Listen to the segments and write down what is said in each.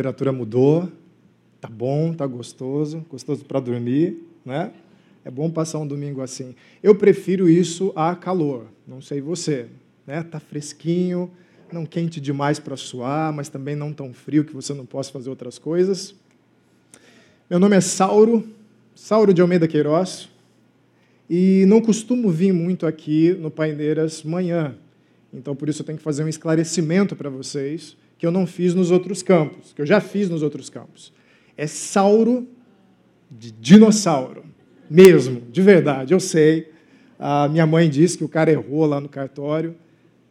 temperatura mudou, tá bom, tá gostoso, gostoso para dormir, né? É bom passar um domingo assim. Eu prefiro isso a calor, não sei você, né? Tá fresquinho, não quente demais para suar, mas também não tão frio que você não possa fazer outras coisas. Meu nome é Sauro, Sauro de Almeida Queiroz, e não costumo vir muito aqui no Paineiras manhã. Então, por isso, eu tenho que fazer um esclarecimento para vocês que eu não fiz nos outros campos, que eu já fiz nos outros campos. É Sauro de dinossauro, mesmo, de verdade, eu sei. A minha mãe disse que o cara errou lá no cartório,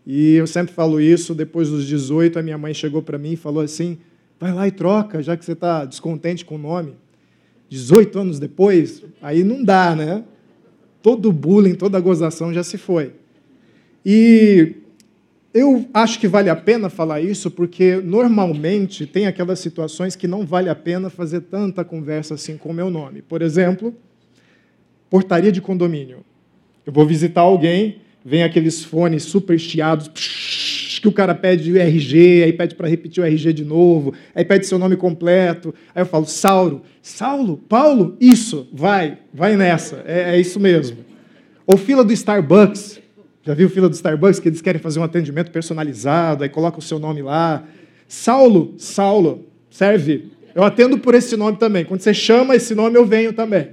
e eu sempre falo isso. Depois dos 18, a minha mãe chegou para mim e falou assim: vai lá e troca, já que você está descontente com o nome. 18 anos depois, aí não dá, né? Todo bullying, toda gozação já se foi. E eu acho que vale a pena falar isso porque normalmente tem aquelas situações que não vale a pena fazer tanta conversa assim com o meu nome. Por exemplo, portaria de condomínio. Eu vou visitar alguém, vem aqueles fones super chiados, que o cara pede o RG, aí pede para repetir o RG de novo, aí pede seu nome completo. Aí eu falo, Saulo, Saulo, Paulo, isso, vai, vai nessa, é, é isso mesmo. Ou fila do Starbucks, já viu fila do Starbucks que eles querem fazer um atendimento personalizado, aí coloca o seu nome lá. Saulo, Saulo, serve. Eu atendo por esse nome também. Quando você chama esse nome, eu venho também.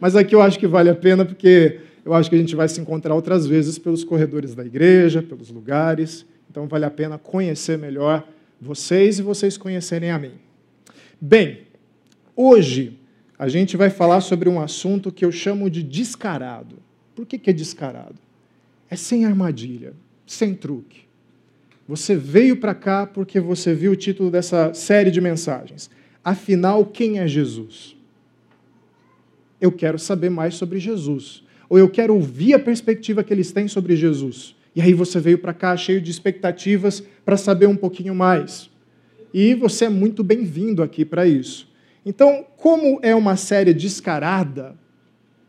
Mas aqui eu acho que vale a pena porque eu acho que a gente vai se encontrar outras vezes pelos corredores da igreja, pelos lugares. Então vale a pena conhecer melhor vocês e vocês conhecerem a mim. Bem, hoje a gente vai falar sobre um assunto que eu chamo de descarado. Por que, que é descarado? É sem armadilha, sem truque. Você veio para cá porque você viu o título dessa série de mensagens. Afinal, quem é Jesus? Eu quero saber mais sobre Jesus. Ou eu quero ouvir a perspectiva que eles têm sobre Jesus. E aí você veio para cá cheio de expectativas para saber um pouquinho mais. E você é muito bem-vindo aqui para isso. Então, como é uma série descarada,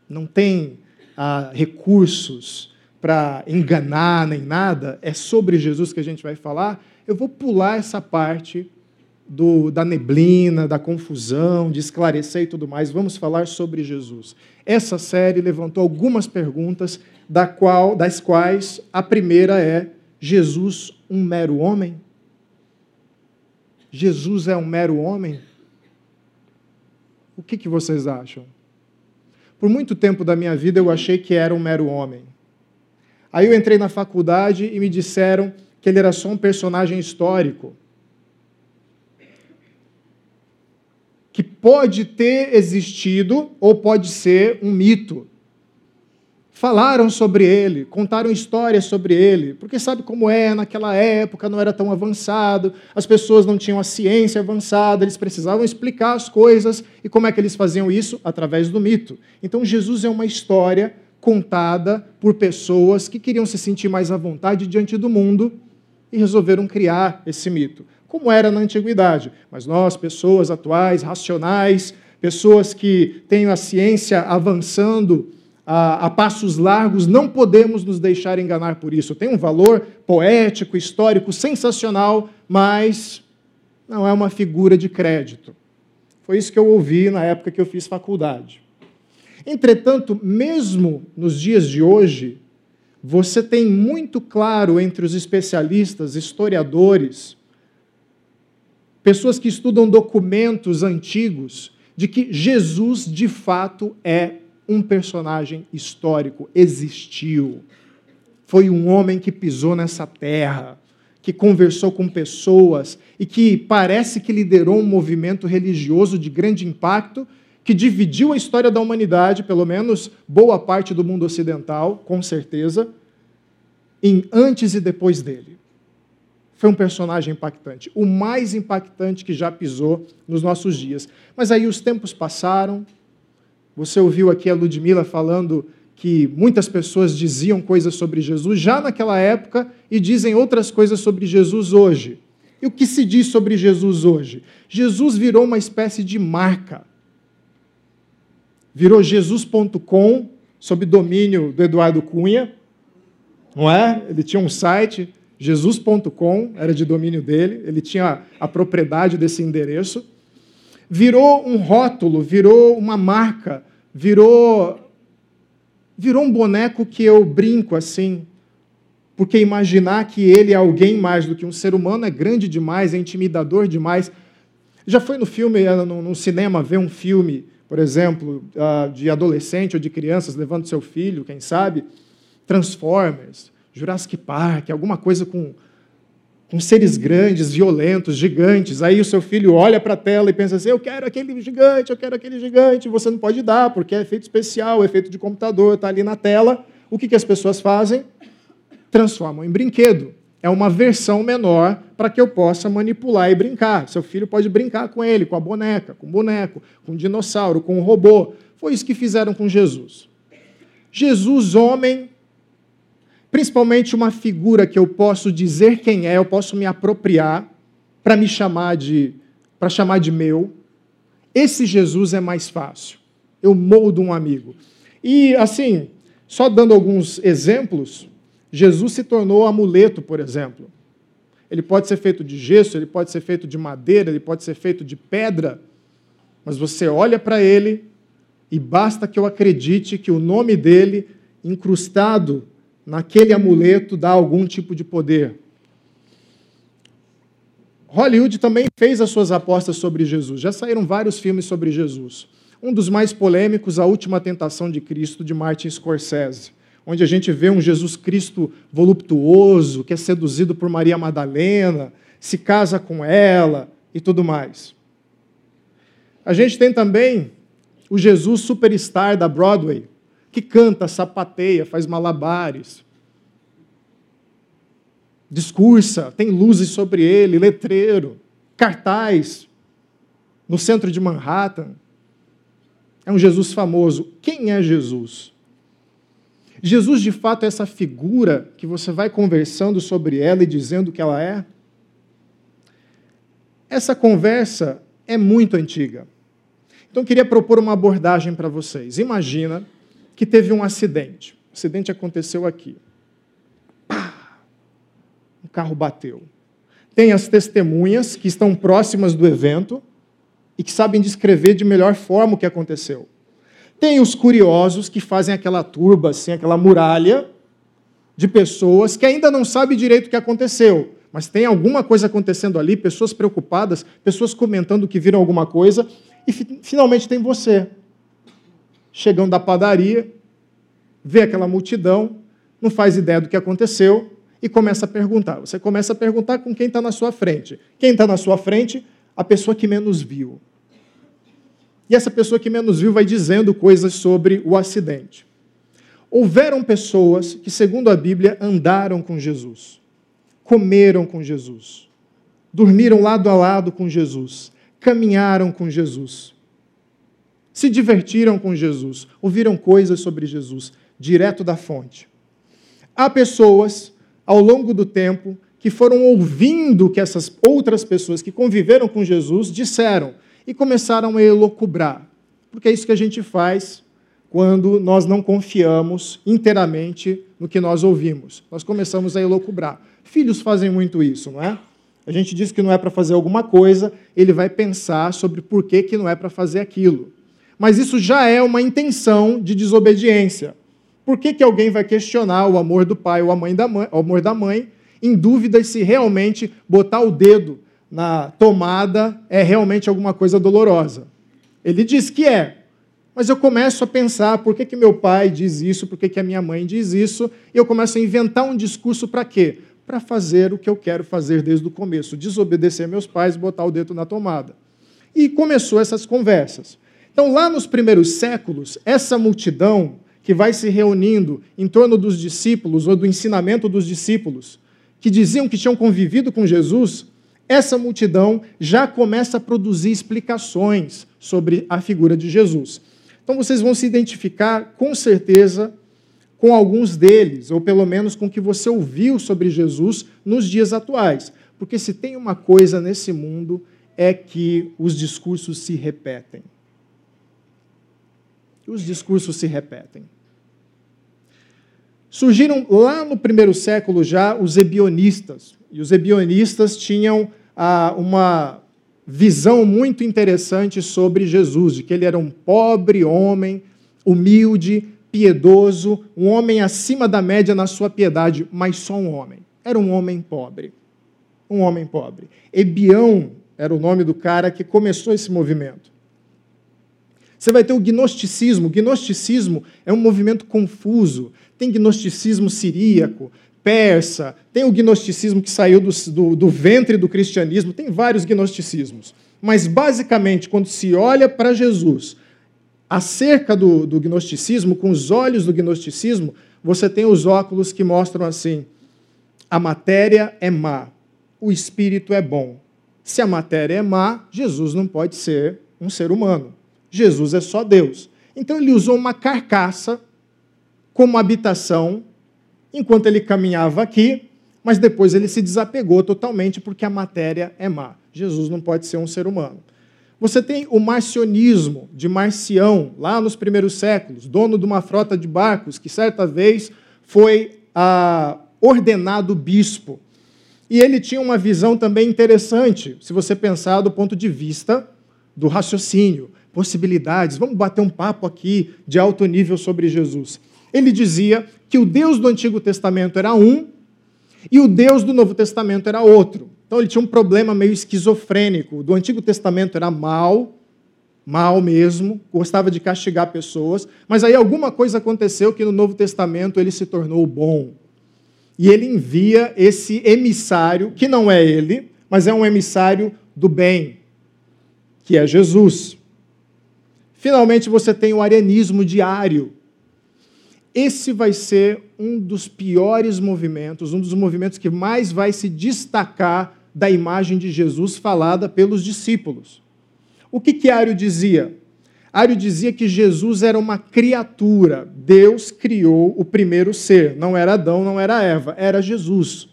não tem ah, recursos para enganar nem nada, é sobre Jesus que a gente vai falar, eu vou pular essa parte do, da neblina, da confusão, de esclarecer e tudo mais. Vamos falar sobre Jesus. Essa série levantou algumas perguntas da qual, das quais a primeira é: Jesus, um mero homem? Jesus é um mero homem? O que, que vocês acham? Por muito tempo da minha vida eu achei que era um mero homem. Aí eu entrei na faculdade e me disseram que ele era só um personagem histórico. Que pode ter existido ou pode ser um mito falaram sobre ele, contaram histórias sobre ele, porque sabe como é, naquela época não era tão avançado, as pessoas não tinham a ciência avançada, eles precisavam explicar as coisas, e como é que eles faziam isso? Através do mito. Então Jesus é uma história contada por pessoas que queriam se sentir mais à vontade diante do mundo e resolveram criar esse mito, como era na antiguidade. Mas nós, pessoas atuais, racionais, pessoas que têm a ciência avançando a, a, passos largos, não podemos nos deixar enganar por isso. Tem um valor poético, histórico, sensacional, mas não é uma figura de crédito. Foi isso que eu ouvi na época que eu fiz faculdade. Entretanto, mesmo nos dias de hoje, você tem muito claro entre os especialistas, historiadores, pessoas que estudam documentos antigos, de que Jesus de fato é um personagem histórico, existiu. Foi um homem que pisou nessa terra, que conversou com pessoas e que parece que liderou um movimento religioso de grande impacto que dividiu a história da humanidade, pelo menos boa parte do mundo ocidental, com certeza, em antes e depois dele. Foi um personagem impactante, o mais impactante que já pisou nos nossos dias. Mas aí os tempos passaram, você ouviu aqui a Ludmila falando que muitas pessoas diziam coisas sobre Jesus já naquela época e dizem outras coisas sobre Jesus hoje. E o que se diz sobre Jesus hoje? Jesus virou uma espécie de marca. Virou Jesus.com, sob domínio do Eduardo Cunha, não é? Ele tinha um site Jesus.com era de domínio dele, ele tinha a propriedade desse endereço. Virou um rótulo, virou uma marca, virou virou um boneco que eu brinco assim, porque imaginar que ele é alguém mais do que um ser humano é grande demais, é intimidador demais. Já foi no filme, eh, no, cinema, ver um filme, por exemplo, de adolescente ou de crianças levando seu filho, quem sabe? Transformers, Jurassic Park, alguma coisa com, com seres grandes, violentos, gigantes. Aí o seu filho olha para a tela e pensa assim: eu quero aquele gigante, eu quero aquele gigante. Você não pode dar, porque é efeito especial, é efeito de computador, está ali na tela. O que, que as pessoas fazem? transformam em brinquedo. É uma versão menor para que eu possa manipular e brincar. Seu filho pode brincar com ele, com a boneca, com o boneco, com o dinossauro, com o robô. Foi isso que fizeram com Jesus. Jesus, homem, principalmente uma figura que eu posso dizer quem é, eu posso me apropriar para me chamar de para chamar de meu. Esse Jesus é mais fácil. Eu moldo um amigo. E assim, só dando alguns exemplos, Jesus se tornou amuleto, por exemplo. Ele pode ser feito de gesso, ele pode ser feito de madeira, ele pode ser feito de pedra, mas você olha para ele e basta que eu acredite que o nome dele, incrustado naquele amuleto, dá algum tipo de poder. Hollywood também fez as suas apostas sobre Jesus. Já saíram vários filmes sobre Jesus. Um dos mais polêmicos, A Última Tentação de Cristo, de Martin Scorsese onde a gente vê um Jesus Cristo voluptuoso, que é seduzido por Maria Madalena, se casa com ela e tudo mais. A gente tem também o Jesus superstar da Broadway, que canta, sapateia, faz malabares, discursa, tem luzes sobre ele, letreiro, cartaz no centro de Manhattan. É um Jesus famoso. Quem é Jesus? Jesus, de fato, é essa figura que você vai conversando sobre ela e dizendo que ela é? Essa conversa é muito antiga. Então, eu queria propor uma abordagem para vocês. Imagina que teve um acidente. O acidente aconteceu aqui. Pá! Um carro bateu. Tem as testemunhas que estão próximas do evento e que sabem descrever de melhor forma o que aconteceu. Tem os curiosos que fazem aquela turba, assim, aquela muralha de pessoas que ainda não sabem direito o que aconteceu, mas tem alguma coisa acontecendo ali, pessoas preocupadas, pessoas comentando que viram alguma coisa, e finalmente tem você, chegando da padaria, vê aquela multidão, não faz ideia do que aconteceu e começa a perguntar. Você começa a perguntar com quem está na sua frente. Quem está na sua frente? A pessoa que menos viu. E essa pessoa que menos viu vai dizendo coisas sobre o acidente. Houveram pessoas que, segundo a Bíblia, andaram com Jesus, comeram com Jesus, dormiram lado a lado com Jesus, caminharam com Jesus, se divertiram com Jesus, ouviram coisas sobre Jesus, direto da fonte. Há pessoas, ao longo do tempo, que foram ouvindo que essas outras pessoas que conviveram com Jesus disseram: e começaram a elocubrar. Porque é isso que a gente faz quando nós não confiamos inteiramente no que nós ouvimos. Nós começamos a elocubrar. Filhos fazem muito isso, não é? A gente diz que não é para fazer alguma coisa, ele vai pensar sobre por que, que não é para fazer aquilo. Mas isso já é uma intenção de desobediência. Por que, que alguém vai questionar o amor do pai ou a mãe da mãe, o amor da mãe, em dúvida se realmente botar o dedo na tomada é realmente alguma coisa dolorosa. Ele diz que é, mas eu começo a pensar por que, que meu pai diz isso, por que, que a minha mãe diz isso, e eu começo a inventar um discurso para quê? Para fazer o que eu quero fazer desde o começo, desobedecer meus pais, botar o dedo na tomada. E começou essas conversas. Então, lá nos primeiros séculos, essa multidão que vai se reunindo em torno dos discípulos ou do ensinamento dos discípulos, que diziam que tinham convivido com Jesus, essa multidão já começa a produzir explicações sobre a figura de Jesus. Então vocês vão se identificar com certeza com alguns deles, ou pelo menos com o que você ouviu sobre Jesus nos dias atuais. Porque se tem uma coisa nesse mundo é que os discursos se repetem. Os discursos se repetem. Surgiram lá no primeiro século já os ebionistas. E os ebionistas tinham ah, uma visão muito interessante sobre Jesus, de que ele era um pobre homem, humilde, piedoso, um homem acima da média na sua piedade, mas só um homem. Era um homem pobre. Um homem pobre. Ebião era o nome do cara que começou esse movimento. Você vai ter o gnosticismo. O gnosticismo é um movimento confuso. Tem gnosticismo siríaco, persa, tem o gnosticismo que saiu do, do, do ventre do cristianismo, tem vários gnosticismos. Mas, basicamente, quando se olha para Jesus, acerca do, do gnosticismo, com os olhos do gnosticismo, você tem os óculos que mostram assim: a matéria é má, o espírito é bom. Se a matéria é má, Jesus não pode ser um ser humano. Jesus é só Deus. Então ele usou uma carcaça como habitação enquanto ele caminhava aqui, mas depois ele se desapegou totalmente porque a matéria é má. Jesus não pode ser um ser humano. Você tem o marcionismo de Marcião, lá nos primeiros séculos, dono de uma frota de barcos, que certa vez foi ah, ordenado bispo. E ele tinha uma visão também interessante, se você pensar do ponto de vista do raciocínio, possibilidades. Vamos bater um papo aqui de alto nível sobre Jesus. Ele dizia que o Deus do Antigo Testamento era um e o Deus do Novo Testamento era outro. Então ele tinha um problema meio esquizofrênico. Do Antigo Testamento era mal, mal mesmo, gostava de castigar pessoas, mas aí alguma coisa aconteceu que no Novo Testamento ele se tornou bom. E ele envia esse emissário, que não é ele, mas é um emissário do bem, que é Jesus. Finalmente você tem o arianismo diário, esse vai ser um dos piores movimentos, um dos movimentos que mais vai se destacar da imagem de Jesus falada pelos discípulos. O que, que Ário dizia? Ário dizia que Jesus era uma criatura. Deus criou o primeiro ser. Não era Adão, não era Eva, era Jesus.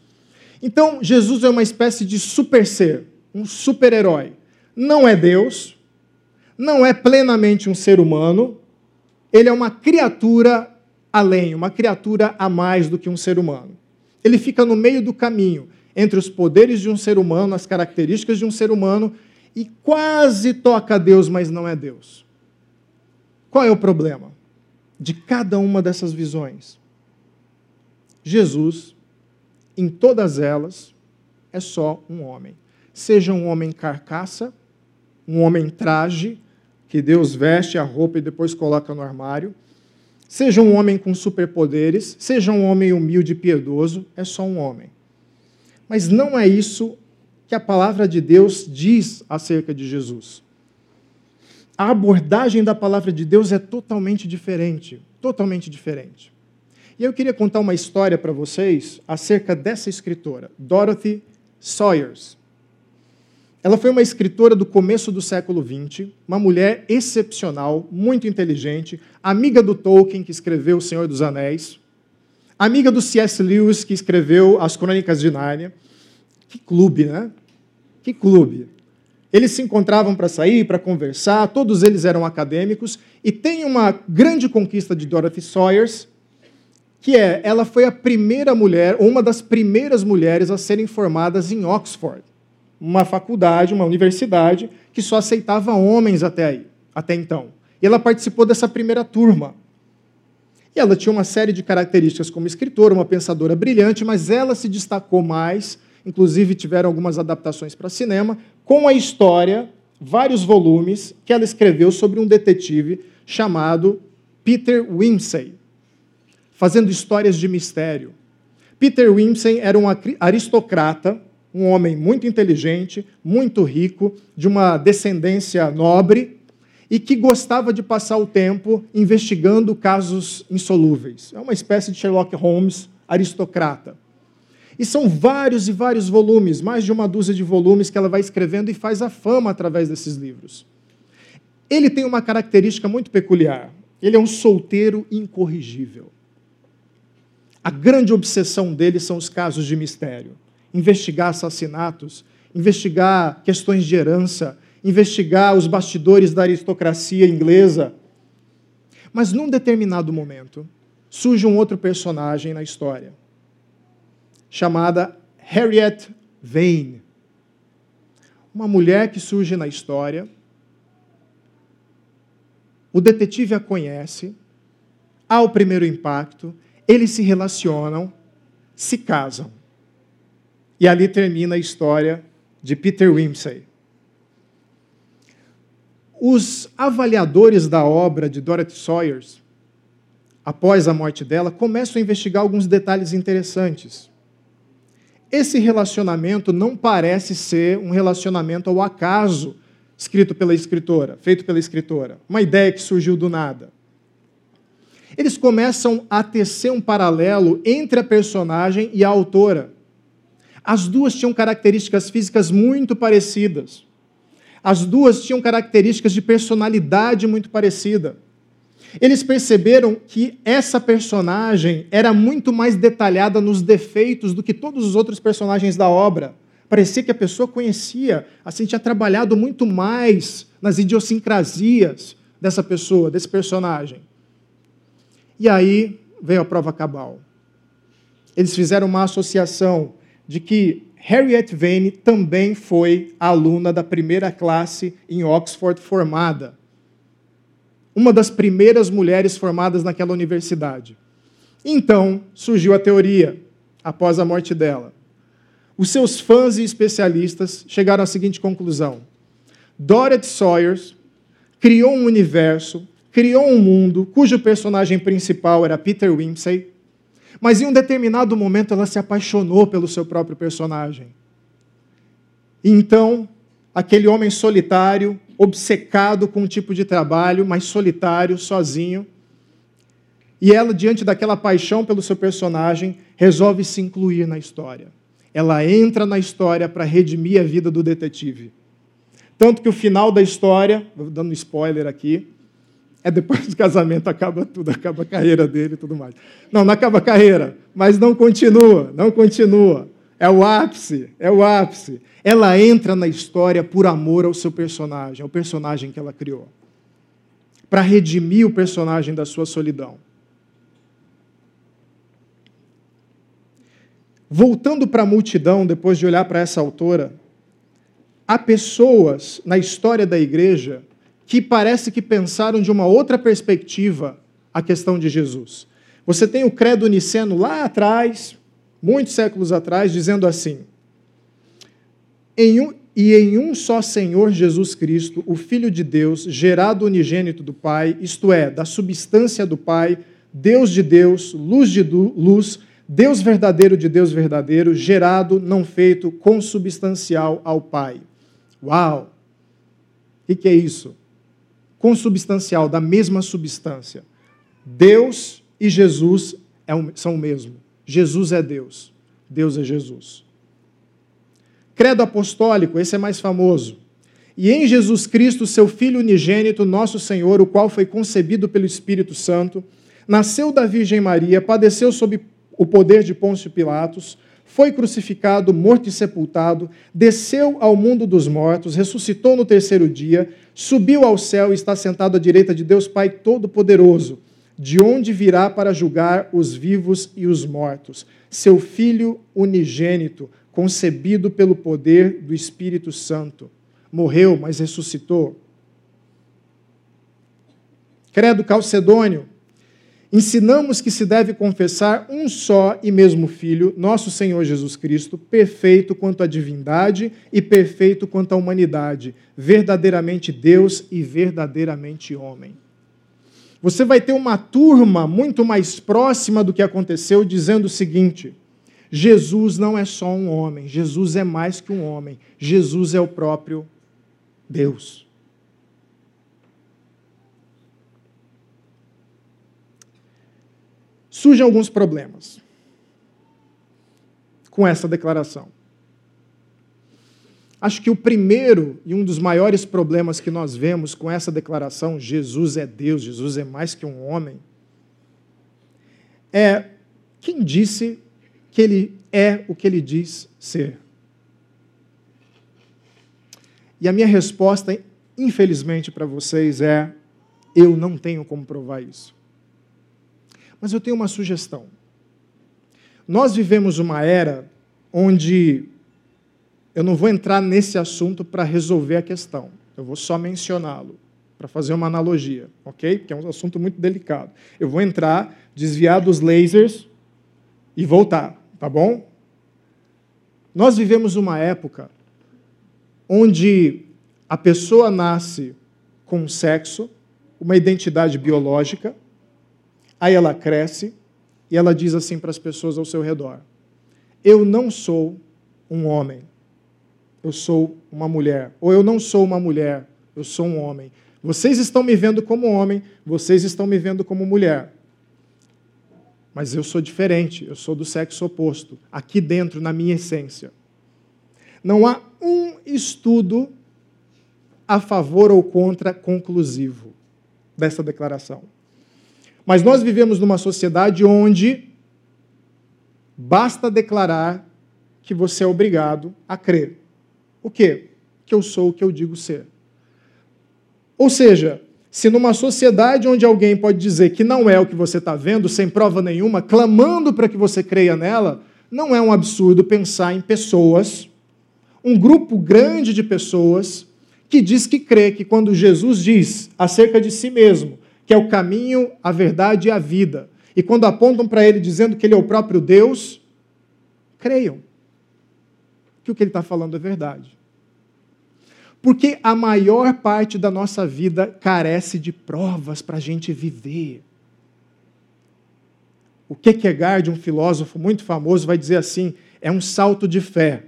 Então, Jesus é uma espécie de super ser, um super-herói. Não é Deus, não é plenamente um ser humano, ele é uma criatura além, uma criatura a mais do que um ser humano. Ele fica no meio do caminho entre os poderes de um ser humano, as características de um ser humano, e quase toca a Deus, mas não é Deus. Qual é o problema de cada uma dessas visões? Jesus, em todas elas, é só um homem. Seja um homem carcaça, um homem traje, que Deus veste a roupa e depois coloca no armário, Seja um homem com superpoderes, seja um homem humilde e piedoso, é só um homem. Mas não é isso que a palavra de Deus diz acerca de Jesus. A abordagem da palavra de Deus é totalmente diferente, totalmente diferente. E eu queria contar uma história para vocês acerca dessa escritora, Dorothy Sawyers. Ela foi uma escritora do começo do século XX, uma mulher excepcional, muito inteligente, amiga do Tolkien, que escreveu O Senhor dos Anéis, amiga do C.S. Lewis, que escreveu As Crônicas de Nárnia. Que clube, né? Que clube. Eles se encontravam para sair, para conversar, todos eles eram acadêmicos, e tem uma grande conquista de Dorothy Sawyers, que é, ela foi a primeira mulher, ou uma das primeiras mulheres a serem formadas em Oxford uma faculdade, uma universidade, que só aceitava homens até aí, até então. E ela participou dessa primeira turma. E ela tinha uma série de características como escritora, uma pensadora brilhante, mas ela se destacou mais, inclusive tiveram algumas adaptações para cinema, com a história, vários volumes, que ela escreveu sobre um detetive chamado Peter Wimsey, fazendo histórias de mistério. Peter Wimsey era um aristocrata um homem muito inteligente, muito rico, de uma descendência nobre e que gostava de passar o tempo investigando casos insolúveis. É uma espécie de Sherlock Holmes aristocrata. E são vários e vários volumes, mais de uma dúzia de volumes que ela vai escrevendo e faz a fama através desses livros. Ele tem uma característica muito peculiar. Ele é um solteiro incorrigível. A grande obsessão dele são os casos de mistério investigar assassinatos, investigar questões de herança, investigar os bastidores da aristocracia inglesa. Mas num determinado momento, surge um outro personagem na história, chamada Harriet Vane. Uma mulher que surge na história. O detetive a conhece, há o primeiro impacto, eles se relacionam, se casam. E ali termina a história de Peter Wimsey. Os avaliadores da obra de Dorothy Sayers, após a morte dela, começam a investigar alguns detalhes interessantes. Esse relacionamento não parece ser um relacionamento ao acaso escrito pela escritora, feito pela escritora, uma ideia que surgiu do nada. Eles começam a tecer um paralelo entre a personagem e a autora. As duas tinham características físicas muito parecidas. As duas tinham características de personalidade muito parecida. Eles perceberam que essa personagem era muito mais detalhada nos defeitos do que todos os outros personagens da obra. Parecia que a pessoa conhecia, assim, tinha trabalhado muito mais nas idiosincrasias dessa pessoa, desse personagem. E aí veio a prova cabal. Eles fizeram uma associação de que Harriet Vane também foi aluna da primeira classe em Oxford formada. Uma das primeiras mulheres formadas naquela universidade. Então surgiu a teoria, após a morte dela. Os seus fãs e especialistas chegaram à seguinte conclusão: Dorothy Sayers criou um universo, criou um mundo cujo personagem principal era Peter Wimsey, mas em um determinado momento ela se apaixonou pelo seu próprio personagem. Então, aquele homem solitário, obcecado com um tipo de trabalho, mas solitário, sozinho, e ela, diante daquela paixão pelo seu personagem, resolve se incluir na história. Ela entra na história para redimir a vida do detetive. Tanto que o final da história, dando spoiler aqui, é depois do casamento acaba tudo, acaba a carreira dele e tudo mais. Não, não acaba a carreira, mas não continua, não continua. É o ápice, é o ápice. Ela entra na história por amor ao seu personagem, ao personagem que ela criou. Para redimir o personagem da sua solidão. Voltando para a multidão, depois de olhar para essa autora, há pessoas na história da igreja que parece que pensaram de uma outra perspectiva a questão de Jesus. Você tem o credo niceno lá atrás, muitos séculos atrás, dizendo assim: em um, e em um só Senhor Jesus Cristo, o Filho de Deus, gerado unigênito do Pai, isto é, da substância do Pai, Deus de Deus, luz de luz, Deus verdadeiro de Deus verdadeiro, gerado, não feito, consubstancial ao Pai. Uau! O que é isso? Consubstancial, da mesma substância. Deus e Jesus é são o mesmo. Jesus é Deus. Deus é Jesus. Credo apostólico, esse é mais famoso. E em Jesus Cristo, seu Filho unigênito, nosso Senhor, o qual foi concebido pelo Espírito Santo, nasceu da Virgem Maria, padeceu sob o poder de Pôncio Pilatos, foi crucificado, morto e sepultado, desceu ao mundo dos mortos, ressuscitou no terceiro dia, subiu ao céu e está sentado à direita de Deus Pai Todo-Poderoso, de onde virá para julgar os vivos e os mortos. Seu Filho unigênito, concebido pelo poder do Espírito Santo, morreu, mas ressuscitou. Credo Calcedônio, Ensinamos que se deve confessar um só e mesmo Filho, nosso Senhor Jesus Cristo, perfeito quanto à divindade e perfeito quanto à humanidade, verdadeiramente Deus e verdadeiramente homem. Você vai ter uma turma muito mais próxima do que aconteceu dizendo o seguinte: Jesus não é só um homem, Jesus é mais que um homem, Jesus é o próprio Deus. Surgem alguns problemas com essa declaração. Acho que o primeiro e um dos maiores problemas que nós vemos com essa declaração, Jesus é Deus, Jesus é mais que um homem, é quem disse que ele é o que ele diz ser. E a minha resposta, infelizmente para vocês, é: eu não tenho como provar isso. Mas eu tenho uma sugestão. Nós vivemos uma era onde eu não vou entrar nesse assunto para resolver a questão, eu vou só mencioná-lo, para fazer uma analogia, ok? Que é um assunto muito delicado. Eu vou entrar, desviar dos lasers e voltar, tá bom? Nós vivemos uma época onde a pessoa nasce com sexo, uma identidade biológica, aí ela cresce e ela diz assim para as pessoas ao seu redor: Eu não sou um homem, eu sou uma mulher. Ou eu não sou uma mulher, eu sou um homem. Vocês estão me vendo como homem, vocês estão me vendo como mulher. Mas eu sou diferente, eu sou do sexo oposto, aqui dentro, na minha essência. Não há um estudo a favor ou contra conclusivo dessa declaração. Mas nós vivemos numa sociedade onde basta declarar que você é obrigado a crer. O quê? Que eu sou o que eu digo ser. Ou seja, se numa sociedade onde alguém pode dizer que não é o que você está vendo, sem prova nenhuma, clamando para que você creia nela, não é um absurdo pensar em pessoas, um grupo grande de pessoas, que diz que crê que quando Jesus diz acerca de si mesmo, que é o caminho, a verdade e a vida, e quando apontam para ele dizendo que ele é o próprio Deus, creiam que o que ele está falando é verdade. Porque a maior parte da nossa vida carece de provas para a gente viver. O Kierkegaard, um filósofo muito famoso, vai dizer assim: é um salto de fé.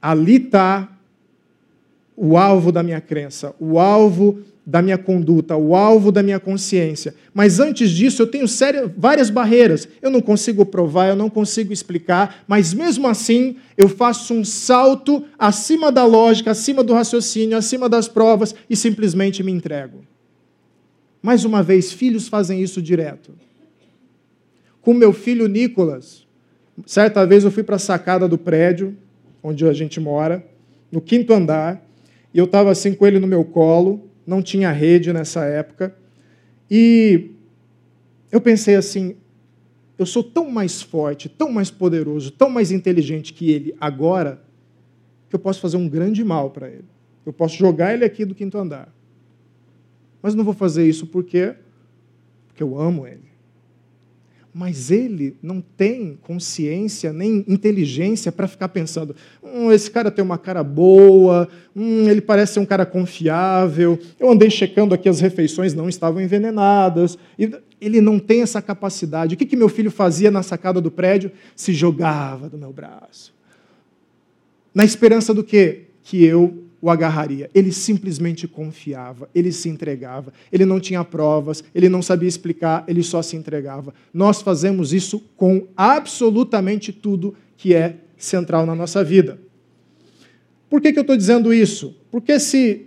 Ali está o alvo da minha crença, o alvo da minha conduta, o alvo da minha consciência. Mas antes disso, eu tenho sério, várias barreiras. Eu não consigo provar, eu não consigo explicar, mas mesmo assim, eu faço um salto acima da lógica, acima do raciocínio, acima das provas e simplesmente me entrego. Mais uma vez, filhos fazem isso direto. Com meu filho Nicolas, certa vez eu fui para a sacada do prédio, onde a gente mora, no quinto andar, e eu estava assim com ele no meu colo, não tinha rede nessa época. E eu pensei assim: eu sou tão mais forte, tão mais poderoso, tão mais inteligente que ele agora, que eu posso fazer um grande mal para ele. Eu posso jogar ele aqui do quinto andar. Mas não vou fazer isso porque porque eu amo ele mas ele não tem consciência nem inteligência para ficar pensando: hum, esse cara tem uma cara boa, hum, ele parece ser um cara confiável. Eu andei checando aqui as refeições, não estavam envenenadas. Ele não tem essa capacidade. O que, que meu filho fazia na sacada do prédio? Se jogava do meu braço. Na esperança do quê? Que eu o agarraria. Ele simplesmente confiava, ele se entregava. Ele não tinha provas, ele não sabia explicar, ele só se entregava. Nós fazemos isso com absolutamente tudo que é central na nossa vida. Por que, que eu estou dizendo isso? Porque se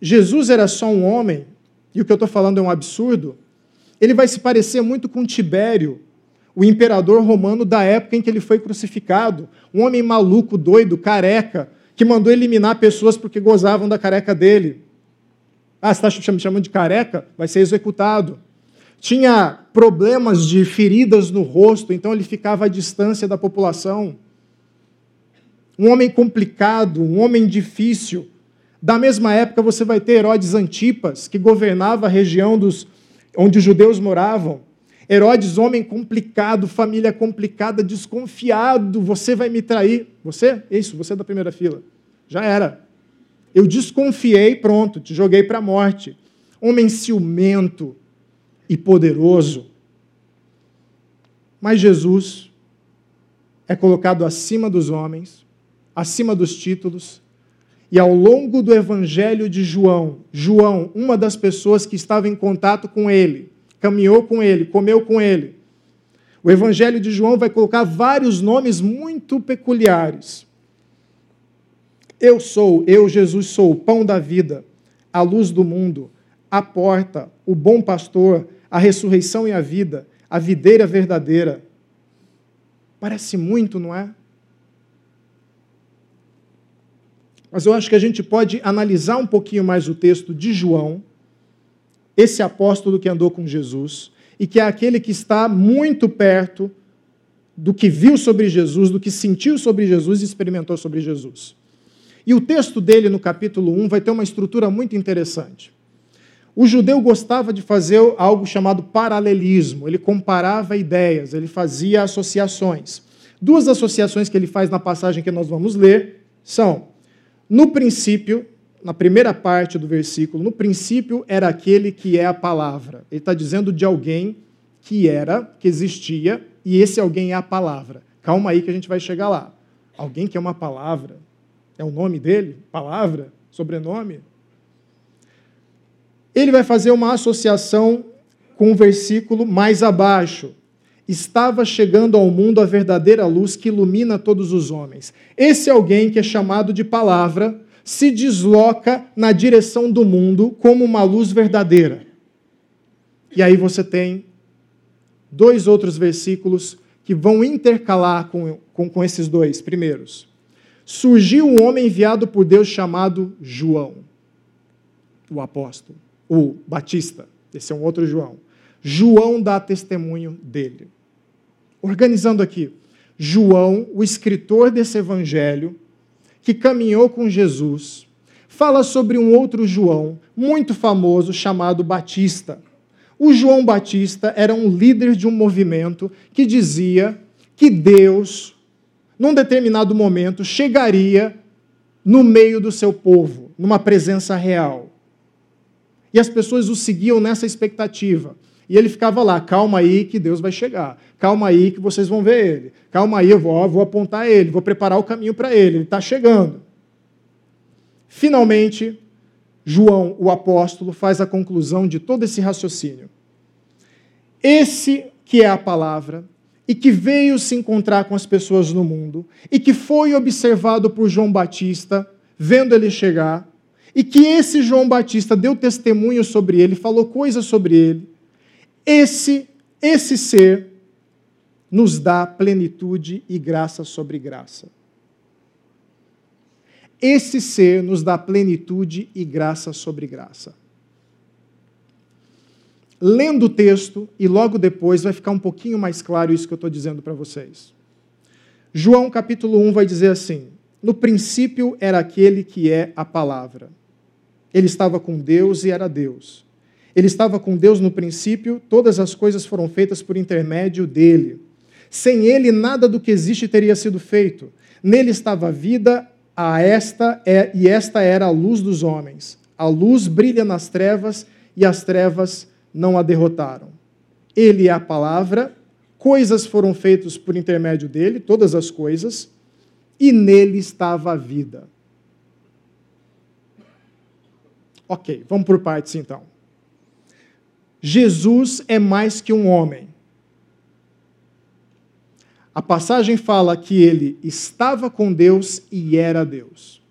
Jesus era só um homem, e o que eu estou falando é um absurdo, ele vai se parecer muito com Tibério, o imperador romano da época em que ele foi crucificado. Um homem maluco, doido, careca, que mandou eliminar pessoas porque gozavam da careca dele. Ah, você está me chamando de careca? Vai ser executado. Tinha problemas de feridas no rosto, então ele ficava à distância da população. Um homem complicado, um homem difícil. Da mesma época, você vai ter Herodes Antipas, que governava a região dos, onde os judeus moravam. Herodes, homem complicado, família complicada, desconfiado, você vai me trair. Você? Isso, você é da primeira fila. Já era. Eu desconfiei, pronto, te joguei para a morte. Homem ciumento e poderoso. Mas Jesus é colocado acima dos homens, acima dos títulos, e ao longo do evangelho de João, João, uma das pessoas que estava em contato com ele, caminhou com ele, comeu com ele. O evangelho de João vai colocar vários nomes muito peculiares. Eu sou, eu, Jesus, sou o pão da vida, a luz do mundo, a porta, o bom pastor, a ressurreição e a vida, a videira verdadeira. Parece muito, não é? Mas eu acho que a gente pode analisar um pouquinho mais o texto de João, esse apóstolo que andou com Jesus, e que é aquele que está muito perto do que viu sobre Jesus, do que sentiu sobre Jesus e experimentou sobre Jesus. E o texto dele, no capítulo 1, vai ter uma estrutura muito interessante. O judeu gostava de fazer algo chamado paralelismo, ele comparava ideias, ele fazia associações. Duas associações que ele faz na passagem que nós vamos ler são: no princípio, na primeira parte do versículo, no princípio era aquele que é a palavra. Ele está dizendo de alguém que era, que existia, e esse alguém é a palavra. Calma aí que a gente vai chegar lá. Alguém que é uma palavra. É o nome dele? Palavra? Sobrenome? Ele vai fazer uma associação com o versículo mais abaixo. Estava chegando ao mundo a verdadeira luz que ilumina todos os homens. Esse alguém que é chamado de palavra se desloca na direção do mundo como uma luz verdadeira. E aí você tem dois outros versículos que vão intercalar com, com, com esses dois primeiros. Surgiu um homem enviado por Deus chamado João, o apóstolo, o Batista. Esse é um outro João. João dá testemunho dele. Organizando aqui, João, o escritor desse evangelho, que caminhou com Jesus, fala sobre um outro João, muito famoso, chamado Batista. O João Batista era um líder de um movimento que dizia que Deus, num determinado momento, chegaria no meio do seu povo, numa presença real. E as pessoas o seguiam nessa expectativa. E ele ficava lá, calma aí que Deus vai chegar. Calma aí que vocês vão ver ele. Calma aí, eu vou, vou apontar ele, vou preparar o caminho para ele. Ele está chegando. Finalmente, João, o apóstolo, faz a conclusão de todo esse raciocínio. Esse que é a palavra e que veio se encontrar com as pessoas no mundo e que foi observado por João Batista, vendo ele chegar, e que esse João Batista deu testemunho sobre ele, falou coisas sobre ele esse, esse ser nos dá plenitude e graça sobre graça. Esse ser nos dá plenitude e graça sobre graça. Lendo o texto, e logo depois vai ficar um pouquinho mais claro isso que eu estou dizendo para vocês. João capítulo 1 vai dizer assim: No princípio era aquele que é a palavra. Ele estava com Deus e era Deus. Ele estava com Deus no princípio, todas as coisas foram feitas por intermédio dele. Sem ele, nada do que existe teria sido feito. Nele estava a vida, a esta é, e esta era a luz dos homens. A luz brilha nas trevas e as trevas não a derrotaram. Ele é a palavra, coisas foram feitas por intermédio dele, todas as coisas, e nele estava a vida. Ok, vamos por partes então. Jesus é mais que um homem. A passagem fala que ele estava com Deus e era Deus.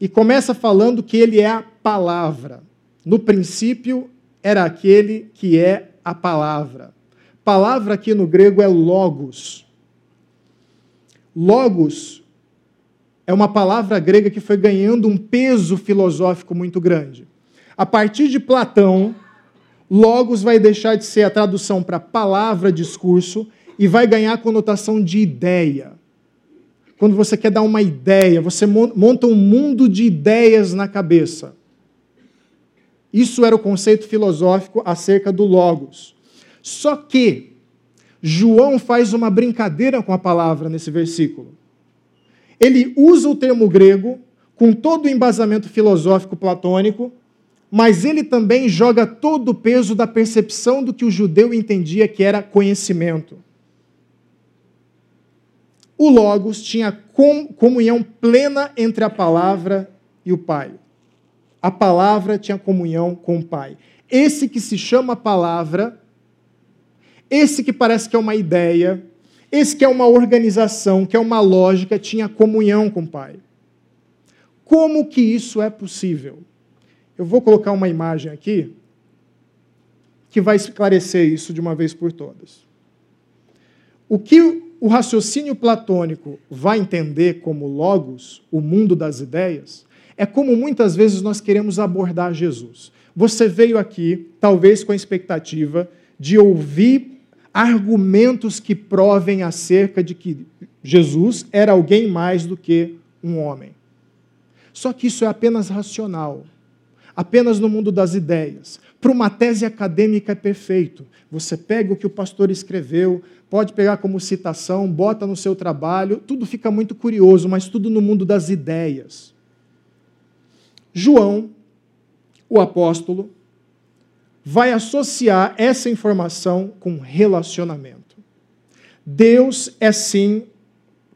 E começa falando que ele é a palavra. No princípio era aquele que é a palavra. Palavra aqui no grego é logos. Logos é uma palavra grega que foi ganhando um peso filosófico muito grande. A partir de Platão, logos vai deixar de ser a tradução para palavra, discurso, e vai ganhar a conotação de ideia. Quando você quer dar uma ideia, você monta um mundo de ideias na cabeça. Isso era o conceito filosófico acerca do logos. Só que João faz uma brincadeira com a palavra nesse versículo. Ele usa o termo grego com todo o embasamento filosófico platônico mas ele também joga todo o peso da percepção do que o judeu entendia que era conhecimento. O Logos tinha comunhão plena entre a palavra e o Pai. A palavra tinha comunhão com o Pai. Esse que se chama palavra, esse que parece que é uma ideia, esse que é uma organização, que é uma lógica, tinha comunhão com o Pai. Como que isso é possível? Eu vou colocar uma imagem aqui que vai esclarecer isso de uma vez por todas. O que o raciocínio platônico vai entender como logos, o mundo das ideias, é como muitas vezes nós queremos abordar Jesus. você veio aqui, talvez com a expectativa de ouvir argumentos que provem acerca de que Jesus era alguém mais do que um homem. Só que isso é apenas racional, apenas no mundo das ideias. Para uma tese acadêmica é perfeito. Você pega o que o pastor escreveu, pode pegar como citação, bota no seu trabalho, tudo fica muito curioso, mas tudo no mundo das ideias. João, o apóstolo, vai associar essa informação com relacionamento. Deus é sim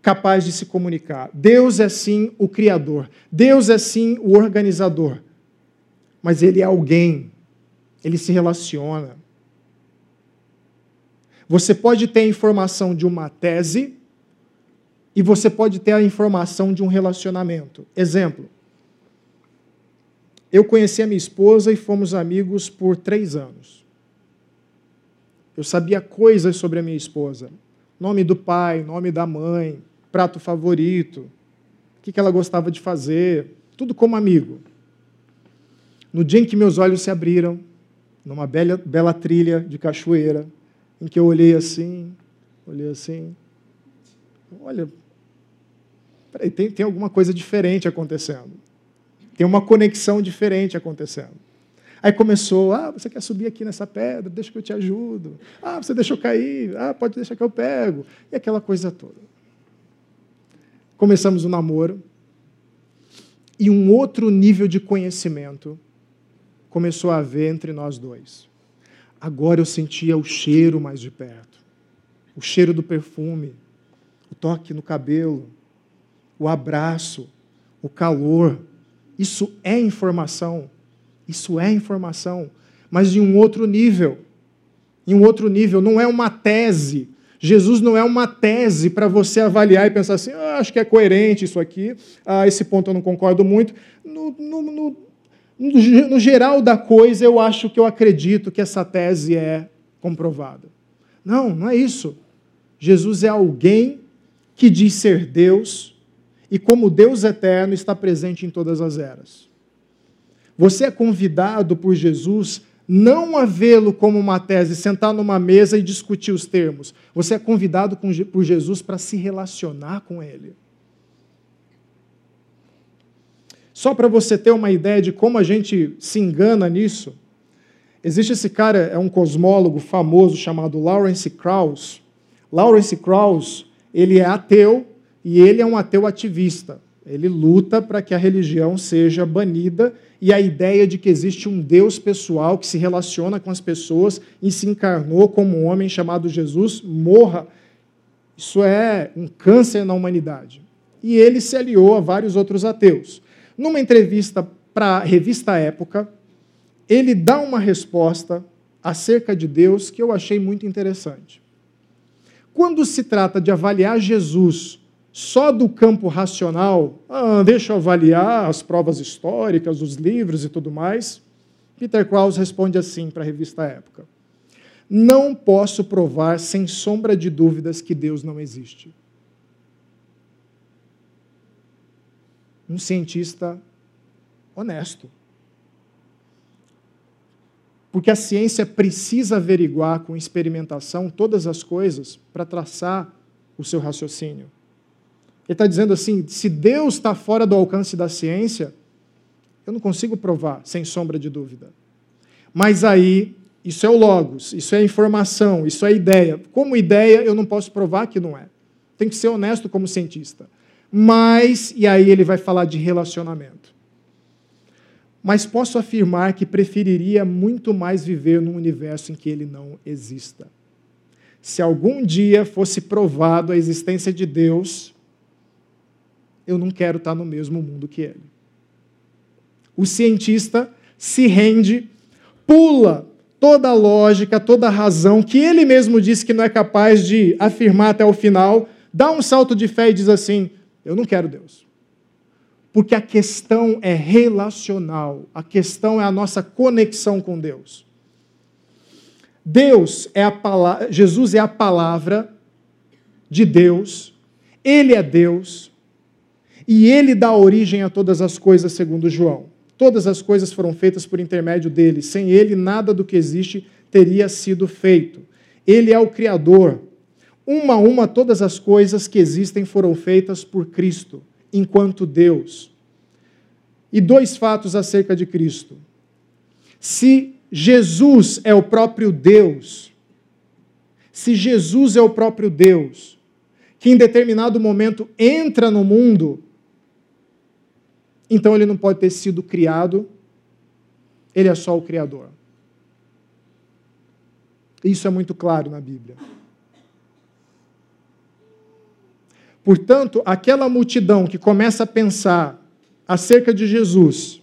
capaz de se comunicar. Deus é sim o criador. Deus é sim o organizador. Mas ele é alguém. Ele se relaciona. Você pode ter a informação de uma tese e você pode ter a informação de um relacionamento. Exemplo. Eu conheci a minha esposa e fomos amigos por três anos. Eu sabia coisas sobre a minha esposa. Nome do pai, nome da mãe, prato favorito, o que ela gostava de fazer, tudo como amigo. No dia em que meus olhos se abriram, numa bela, bela trilha de cachoeira, em que eu olhei assim, olhei assim, olha, peraí, tem, tem alguma coisa diferente acontecendo. Tem uma conexão diferente acontecendo. Aí começou, ah, você quer subir aqui nessa pedra? Deixa que eu te ajudo. Ah, você deixou cair? Ah, pode deixar que eu pego. E aquela coisa toda começamos o um namoro e um outro nível de conhecimento começou a haver entre nós dois. Agora eu sentia o cheiro mais de perto, o cheiro do perfume, o toque no cabelo, o abraço, o calor. Isso é informação. Isso é informação, mas de um outro nível. Em um outro nível, não é uma tese Jesus não é uma tese para você avaliar e pensar assim, ah, acho que é coerente isso aqui, ah, esse ponto eu não concordo muito. No, no, no, no geral da coisa, eu acho que eu acredito que essa tese é comprovada. Não, não é isso. Jesus é alguém que diz ser Deus e, como Deus eterno, está presente em todas as eras. Você é convidado por Jesus não a vê-lo como uma tese, sentar numa mesa e discutir os termos. Você é convidado por Jesus para se relacionar com ele. Só para você ter uma ideia de como a gente se engana nisso, existe esse cara, é um cosmólogo famoso chamado Lawrence Krauss. Lawrence Krauss, ele é ateu e ele é um ateu ativista. Ele luta para que a religião seja banida e a ideia de que existe um Deus pessoal que se relaciona com as pessoas e se encarnou como um homem chamado Jesus morra. Isso é um câncer na humanidade. E ele se aliou a vários outros ateus. Numa entrevista para a revista Época, ele dá uma resposta acerca de Deus que eu achei muito interessante. Quando se trata de avaliar Jesus só do campo racional, ah, deixa eu avaliar as provas históricas, os livros e tudo mais. Peter Krause responde assim para a revista Época: Não posso provar sem sombra de dúvidas que Deus não existe. Um cientista honesto. Porque a ciência precisa averiguar com experimentação todas as coisas para traçar o seu raciocínio. Ele está dizendo assim: se Deus está fora do alcance da ciência, eu não consigo provar, sem sombra de dúvida. Mas aí, isso é o logos, isso é informação, isso é ideia. Como ideia, eu não posso provar que não é. Tem que ser honesto como cientista. Mas, e aí ele vai falar de relacionamento. Mas posso afirmar que preferiria muito mais viver num universo em que ele não exista. Se algum dia fosse provado a existência de Deus, eu não quero estar no mesmo mundo que ele. O cientista se rende, pula toda a lógica, toda a razão que ele mesmo disse que não é capaz de afirmar até o final, dá um salto de fé e diz assim: Eu não quero Deus. Porque a questão é relacional, a questão é a nossa conexão com Deus. Deus é a palavra, Jesus é a palavra de Deus, ele é Deus, e ele dá origem a todas as coisas, segundo João. Todas as coisas foram feitas por intermédio dele. Sem ele, nada do que existe teria sido feito. Ele é o Criador. Uma a uma, todas as coisas que existem foram feitas por Cristo, enquanto Deus. E dois fatos acerca de Cristo. Se Jesus é o próprio Deus, se Jesus é o próprio Deus, que em determinado momento entra no mundo, então ele não pode ter sido criado, ele é só o Criador. Isso é muito claro na Bíblia. Portanto, aquela multidão que começa a pensar acerca de Jesus,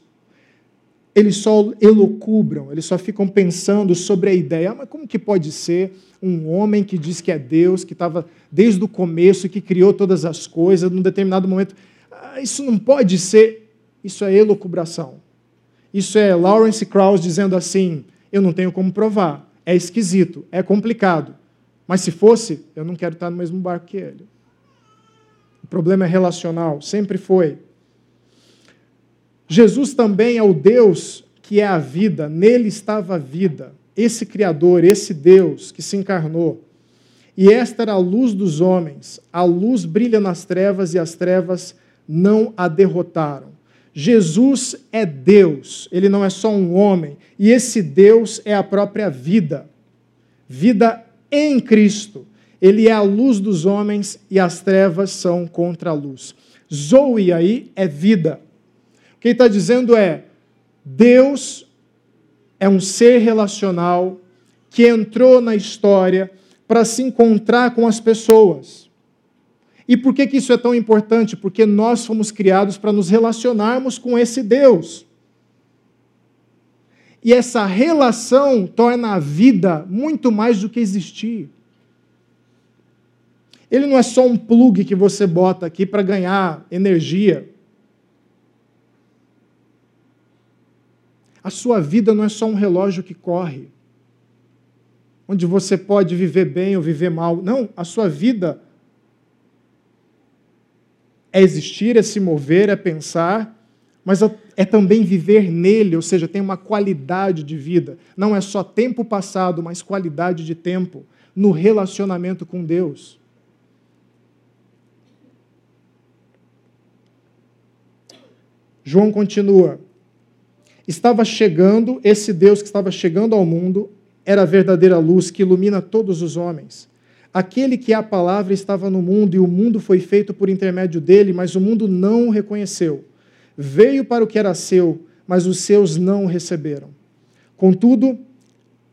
eles só elocubram, eles só ficam pensando sobre a ideia, ah, mas como que pode ser um homem que diz que é Deus, que estava desde o começo, que criou todas as coisas, num determinado momento, ah, isso não pode ser, isso é elucubração. Isso é Lawrence Krauss dizendo assim, eu não tenho como provar, é esquisito, é complicado, mas se fosse, eu não quero estar no mesmo barco que ele. Problema é relacional, sempre foi. Jesus também é o Deus que é a vida, nele estava a vida, esse Criador, esse Deus que se encarnou. E esta era a luz dos homens. A luz brilha nas trevas e as trevas não a derrotaram. Jesus é Deus, ele não é só um homem, e esse Deus é a própria vida. Vida em Cristo. Ele é a luz dos homens e as trevas são contra a luz. Zoe aí é vida. O que ele está dizendo é: Deus é um ser relacional que entrou na história para se encontrar com as pessoas. E por que, que isso é tão importante? Porque nós fomos criados para nos relacionarmos com esse Deus. E essa relação torna a vida muito mais do que existir. Ele não é só um plug que você bota aqui para ganhar energia. A sua vida não é só um relógio que corre, onde você pode viver bem ou viver mal. Não, a sua vida é existir, é se mover, é pensar, mas é também viver nele, ou seja, tem uma qualidade de vida. Não é só tempo passado, mas qualidade de tempo no relacionamento com Deus. João continua estava chegando, esse Deus que estava chegando ao mundo, era a verdadeira luz que ilumina todos os homens. Aquele que é a palavra estava no mundo e o mundo foi feito por intermédio dele, mas o mundo não o reconheceu. Veio para o que era seu, mas os seus não o receberam. Contudo,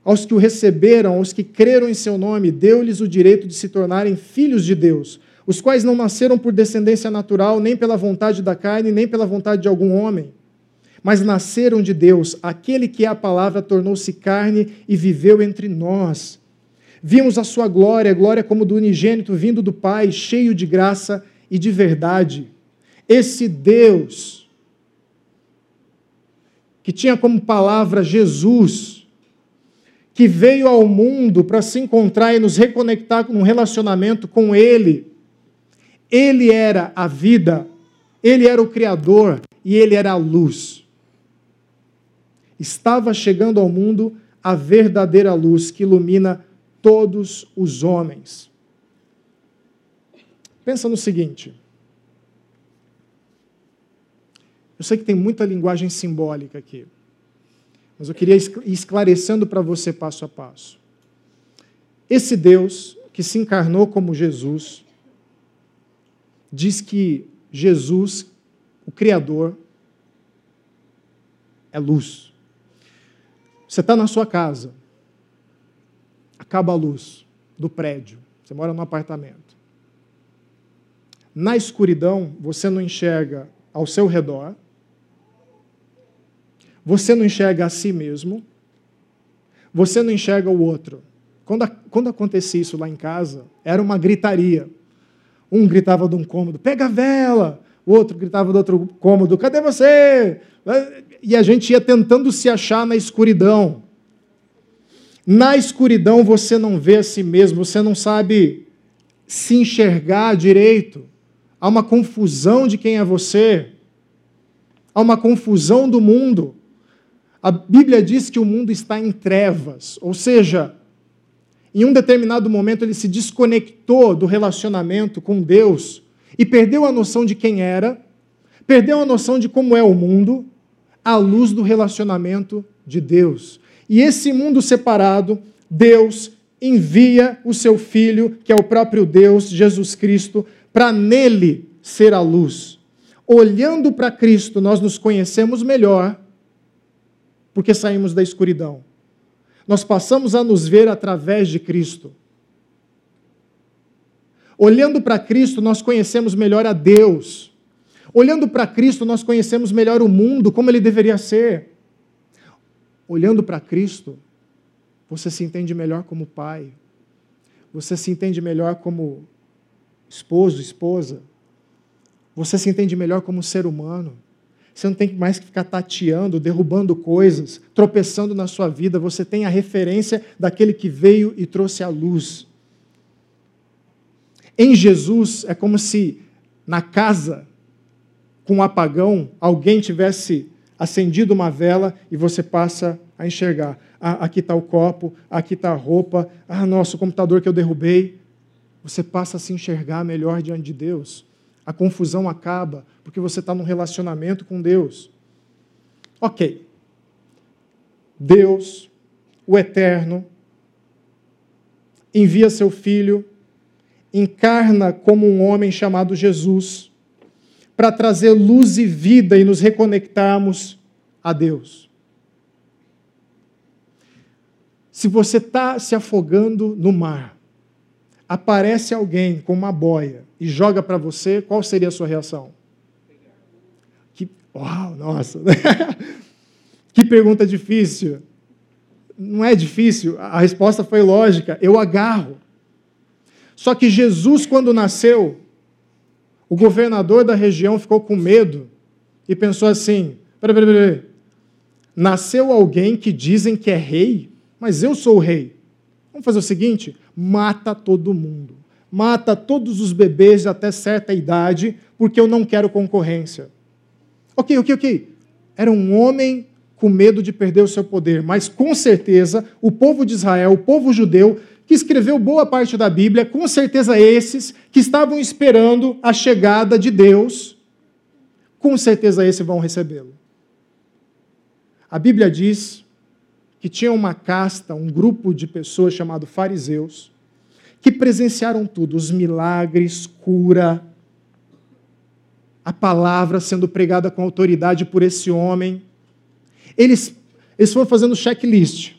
aos que o receberam, aos que creram em seu nome, deu-lhes o direito de se tornarem filhos de Deus, os quais não nasceram por descendência natural, nem pela vontade da carne, nem pela vontade de algum homem mas nasceram de Deus. Aquele que é a palavra tornou-se carne e viveu entre nós. Vimos a sua glória, glória como do unigênito vindo do Pai, cheio de graça e de verdade. Esse Deus, que tinha como palavra Jesus, que veio ao mundo para se encontrar e nos reconectar num relacionamento com Ele. Ele era a vida, Ele era o Criador e Ele era a luz estava chegando ao mundo a verdadeira luz que ilumina todos os homens. Pensa no seguinte. Eu sei que tem muita linguagem simbólica aqui, mas eu queria ir esclarecendo para você passo a passo. Esse Deus que se encarnou como Jesus, diz que Jesus, o Criador, é luz. Você está na sua casa, acaba a luz do prédio, você mora num apartamento. Na escuridão, você não enxerga ao seu redor, você não enxerga a si mesmo, você não enxerga o outro. Quando, quando acontecia isso lá em casa, era uma gritaria. Um gritava de um cômodo, pega a vela! O outro gritava do outro cômodo, cadê você? E a gente ia tentando se achar na escuridão. Na escuridão você não vê a si mesmo, você não sabe se enxergar direito. Há uma confusão de quem é você. a uma confusão do mundo. A Bíblia diz que o mundo está em trevas, ou seja, em um determinado momento ele se desconectou do relacionamento com Deus e perdeu a noção de quem era, perdeu a noção de como é o mundo, à luz do relacionamento de Deus. E esse mundo separado, Deus envia o seu Filho, que é o próprio Deus, Jesus Cristo, para nele ser a luz. Olhando para Cristo, nós nos conhecemos melhor, porque saímos da escuridão. Nós passamos a nos ver através de Cristo. Olhando para Cristo, nós conhecemos melhor a Deus. Olhando para Cristo, nós conhecemos melhor o mundo, como ele deveria ser. Olhando para Cristo, você se entende melhor como pai. Você se entende melhor como esposo, esposa. Você se entende melhor como ser humano. Você não tem mais que ficar tateando, derrubando coisas, tropeçando na sua vida. Você tem a referência daquele que veio e trouxe a luz. Em Jesus, é como se na casa, com um apagão, alguém tivesse acendido uma vela e você passa a enxergar. Ah, aqui está o copo, aqui está a roupa, ah, nosso computador que eu derrubei. Você passa a se enxergar melhor diante de Deus. A confusão acaba, porque você está num relacionamento com Deus. Ok. Deus, o Eterno, envia seu Filho encarna como um homem chamado Jesus, para trazer luz e vida e nos reconectarmos a Deus. Se você está se afogando no mar, aparece alguém com uma boia e joga para você, qual seria a sua reação? Que, uau, nossa! que pergunta difícil. Não é difícil, a resposta foi lógica. Eu agarro. Só que Jesus, quando nasceu, o governador da região ficou com medo e pensou assim: peraí, peraí, peraí. Nasceu alguém que dizem que é rei, mas eu sou o rei. Vamos fazer o seguinte: mata todo mundo. Mata todos os bebês até certa idade, porque eu não quero concorrência. Ok, ok, ok. Era um homem com medo de perder o seu poder, mas com certeza o povo de Israel, o povo judeu, que escreveu boa parte da Bíblia, com certeza esses que estavam esperando a chegada de Deus, com certeza esses vão recebê-lo. A Bíblia diz que tinha uma casta, um grupo de pessoas chamado fariseus, que presenciaram tudo, os milagres, cura, a palavra sendo pregada com autoridade por esse homem. Eles, eles foram fazendo checklist.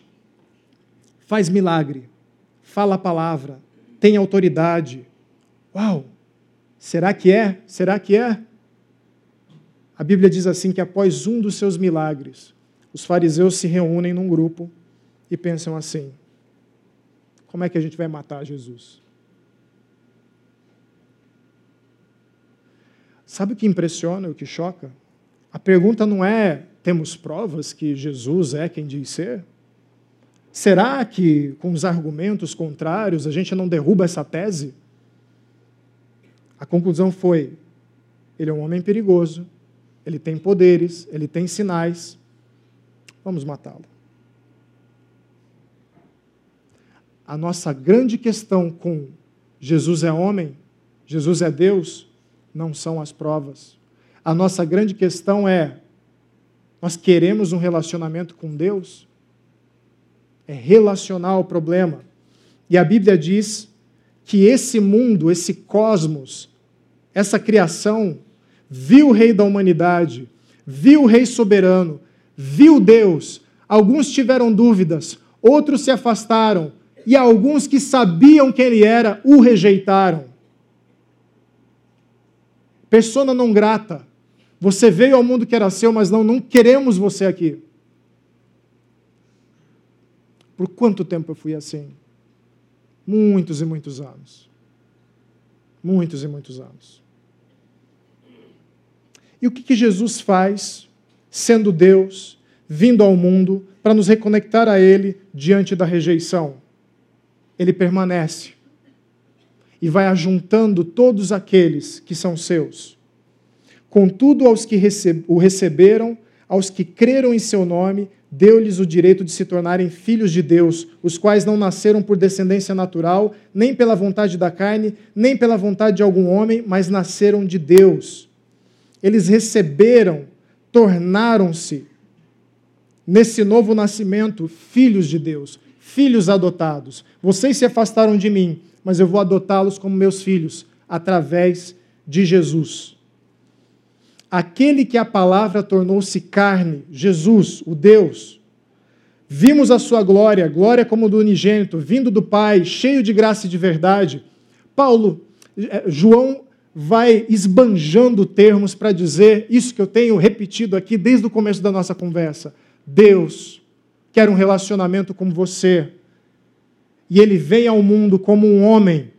Faz milagre fala a palavra, tem autoridade. Uau! Será que é? Será que é? A Bíblia diz assim que após um dos seus milagres, os fariseus se reúnem num grupo e pensam assim: como é que a gente vai matar Jesus? Sabe o que impressiona, o que choca? A pergunta não é: temos provas que Jesus é quem diz ser? Será que, com os argumentos contrários, a gente não derruba essa tese? A conclusão foi: ele é um homem perigoso, ele tem poderes, ele tem sinais, vamos matá-lo. A nossa grande questão com Jesus é homem, Jesus é Deus, não são as provas. A nossa grande questão é: nós queremos um relacionamento com Deus? é relacional o problema. E a Bíblia diz que esse mundo, esse cosmos, essa criação, viu o Rei da humanidade, viu o Rei soberano, viu Deus. Alguns tiveram dúvidas, outros se afastaram, e alguns que sabiam quem ele era o rejeitaram. Persona não grata. Você veio ao mundo que era seu, mas não, não queremos você aqui. Por quanto tempo eu fui assim? Muitos e muitos anos. Muitos e muitos anos. E o que, que Jesus faz, sendo Deus, vindo ao mundo, para nos reconectar a Ele diante da rejeição? Ele permanece e vai ajuntando todos aqueles que são seus. Contudo, aos que o receberam, aos que creram em seu nome, deu-lhes o direito de se tornarem filhos de Deus, os quais não nasceram por descendência natural, nem pela vontade da carne, nem pela vontade de algum homem, mas nasceram de Deus. Eles receberam, tornaram-se, nesse novo nascimento, filhos de Deus, filhos adotados. Vocês se afastaram de mim, mas eu vou adotá-los como meus filhos, através de Jesus aquele que a palavra tornou-se carne, Jesus, o Deus. Vimos a sua glória, glória como do unigênito, vindo do Pai, cheio de graça e de verdade. Paulo, eh, João vai esbanjando termos para dizer isso que eu tenho repetido aqui desde o começo da nossa conversa. Deus quer um relacionamento com você. E ele vem ao mundo como um homem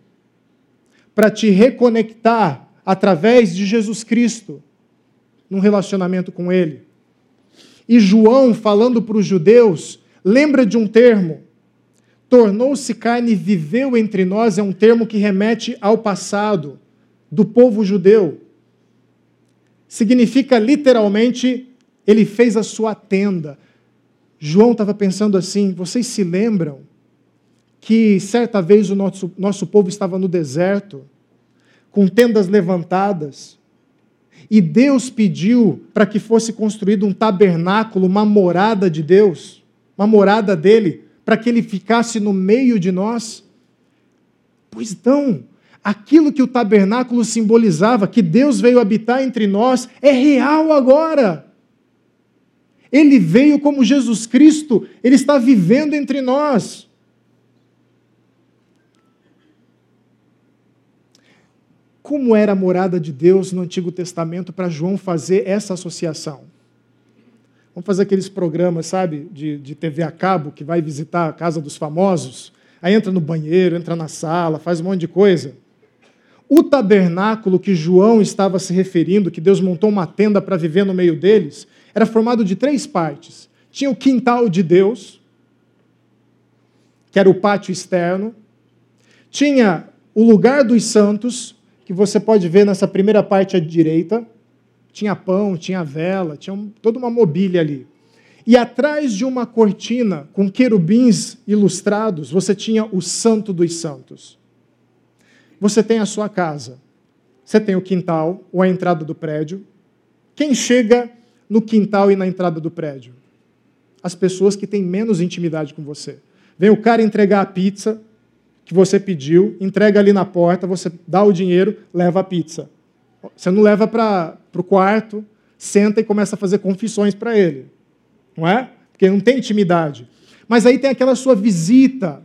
para te reconectar através de Jesus Cristo num relacionamento com Ele. E João, falando para os judeus, lembra de um termo. Tornou-se carne viveu entre nós é um termo que remete ao passado do povo judeu. Significa literalmente, ele fez a sua tenda. João estava pensando assim: vocês se lembram que certa vez o nosso, nosso povo estava no deserto, com tendas levantadas, e Deus pediu para que fosse construído um tabernáculo, uma morada de Deus, uma morada dele, para que ele ficasse no meio de nós. Pois então, aquilo que o tabernáculo simbolizava, que Deus veio habitar entre nós, é real agora. Ele veio como Jesus Cristo, ele está vivendo entre nós. como era a morada de Deus no Antigo Testamento para João fazer essa associação. Vamos fazer aqueles programas, sabe, de, de TV a cabo, que vai visitar a casa dos famosos, aí entra no banheiro, entra na sala, faz um monte de coisa. O tabernáculo que João estava se referindo, que Deus montou uma tenda para viver no meio deles, era formado de três partes. Tinha o quintal de Deus, que era o pátio externo, tinha o lugar dos santos, que você pode ver nessa primeira parte à direita. Tinha pão, tinha vela, tinha toda uma mobília ali. E atrás de uma cortina com querubins ilustrados, você tinha o Santo dos Santos. Você tem a sua casa. Você tem o quintal ou a entrada do prédio. Quem chega no quintal e na entrada do prédio? As pessoas que têm menos intimidade com você. Vem o cara entregar a pizza, que você pediu, entrega ali na porta, você dá o dinheiro, leva a pizza. Você não leva para o quarto, senta e começa a fazer confissões para ele. Não é? Porque não tem intimidade. Mas aí tem aquela sua visita,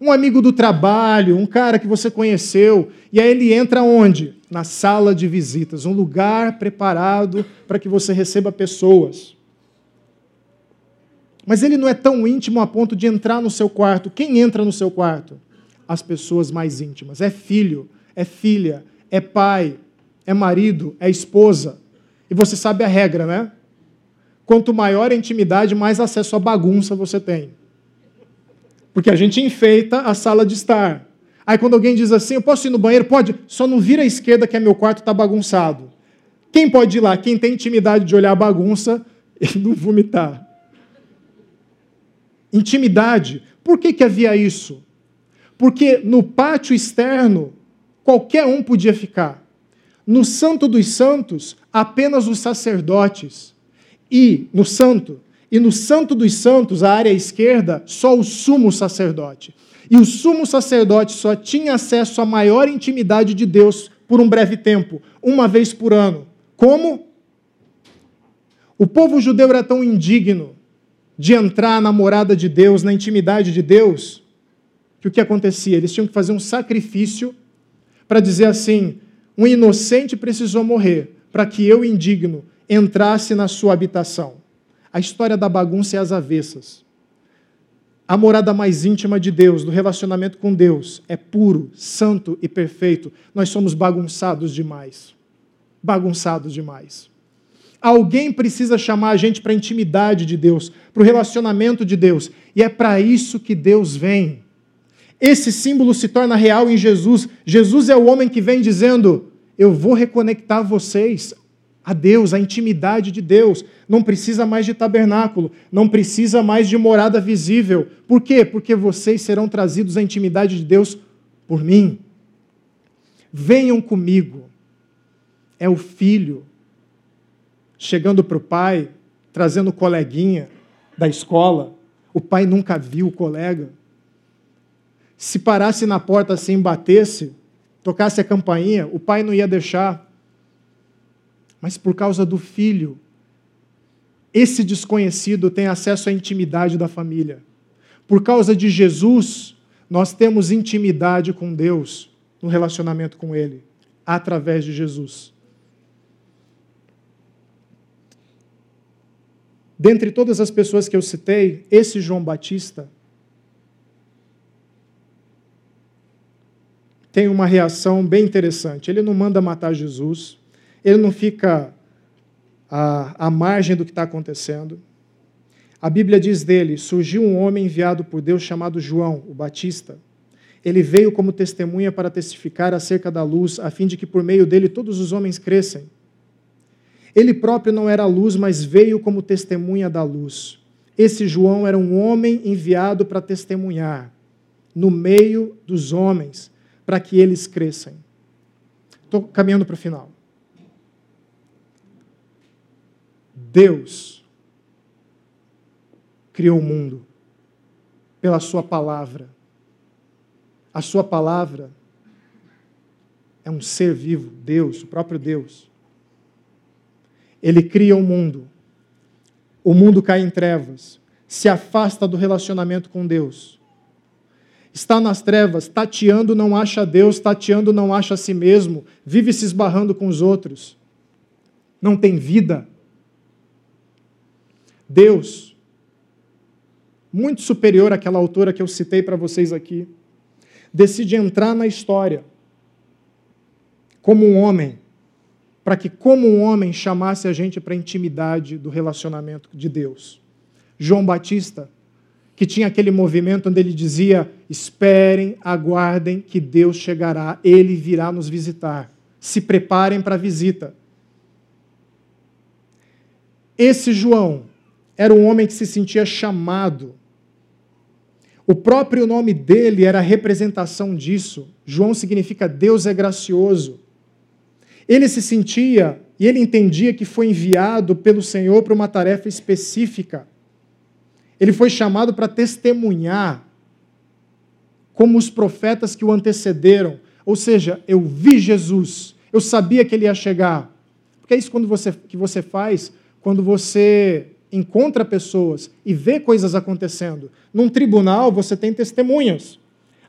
um amigo do trabalho, um cara que você conheceu, e aí ele entra onde? Na sala de visitas, um lugar preparado para que você receba pessoas. Mas ele não é tão íntimo a ponto de entrar no seu quarto. Quem entra no seu quarto? as pessoas mais íntimas. É filho, é filha, é pai, é marido, é esposa. E você sabe a regra, né? Quanto maior a intimidade, mais acesso à bagunça você tem. Porque a gente enfeita a sala de estar. Aí quando alguém diz assim, eu posso ir no banheiro? Pode, só não vira à esquerda que é meu quarto está bagunçado. Quem pode ir lá? Quem tem intimidade de olhar a bagunça e não vomitar. Intimidade. Por que, que havia isso? Porque no pátio externo, qualquer um podia ficar. No Santo dos Santos, apenas os sacerdotes. E no Santo, e no Santo dos Santos, a área esquerda, só o sumo sacerdote. E o sumo sacerdote só tinha acesso à maior intimidade de Deus por um breve tempo, uma vez por ano. Como? O povo judeu era tão indigno de entrar na morada de Deus, na intimidade de Deus, que o que acontecia? Eles tinham que fazer um sacrifício para dizer assim: um inocente precisou morrer para que eu, indigno, entrasse na sua habitação. A história da bagunça é às avessas. A morada mais íntima de Deus, do relacionamento com Deus, é puro, santo e perfeito. Nós somos bagunçados demais. Bagunçados demais. Alguém precisa chamar a gente para a intimidade de Deus, para o relacionamento de Deus. E é para isso que Deus vem. Esse símbolo se torna real em Jesus. Jesus é o homem que vem dizendo: Eu vou reconectar vocês a Deus, a intimidade de Deus. Não precisa mais de tabernáculo, não precisa mais de morada visível. Por quê? Porque vocês serão trazidos à intimidade de Deus por mim. Venham comigo. É o filho chegando para o pai, trazendo o coleguinha da escola. O pai nunca viu o colega. Se parasse na porta assim, batesse, tocasse a campainha, o pai não ia deixar mas por causa do filho. Esse desconhecido tem acesso à intimidade da família. Por causa de Jesus, nós temos intimidade com Deus no relacionamento com Ele, através de Jesus. Dentre todas as pessoas que eu citei, esse João Batista tem uma reação bem interessante. Ele não manda matar Jesus, ele não fica à, à margem do que está acontecendo. A Bíblia diz dele: surgiu um homem enviado por Deus chamado João, o Batista. Ele veio como testemunha para testificar acerca da luz, a fim de que por meio dele todos os homens crescem. Ele próprio não era a luz, mas veio como testemunha da luz. Esse João era um homem enviado para testemunhar no meio dos homens, para que eles cresçam. Estou caminhando para o final. Deus criou o mundo pela Sua palavra. A Sua palavra é um ser vivo, Deus, o próprio Deus. Ele cria o mundo. O mundo cai em trevas, se afasta do relacionamento com Deus. Está nas trevas, tateando, não acha Deus, tateando, não acha a si mesmo, vive se esbarrando com os outros. Não tem vida Deus, muito superior àquela autora que eu citei para vocês aqui, decide entrar na história como um homem, para que, como um homem, chamasse a gente para a intimidade do relacionamento de Deus. João Batista, que tinha aquele movimento onde ele dizia: Esperem, aguardem que Deus chegará, ele virá nos visitar. Se preparem para a visita. Esse João era um homem que se sentia chamado. O próprio nome dele era a representação disso. João significa Deus é gracioso. Ele se sentia e ele entendia que foi enviado pelo Senhor para uma tarefa específica. Ele foi chamado para testemunhar, como os profetas que o antecederam. Ou seja, eu vi Jesus, eu sabia que ele ia chegar. Porque é isso quando você, que você faz quando você encontra pessoas e vê coisas acontecendo. Num tribunal, você tem testemunhas.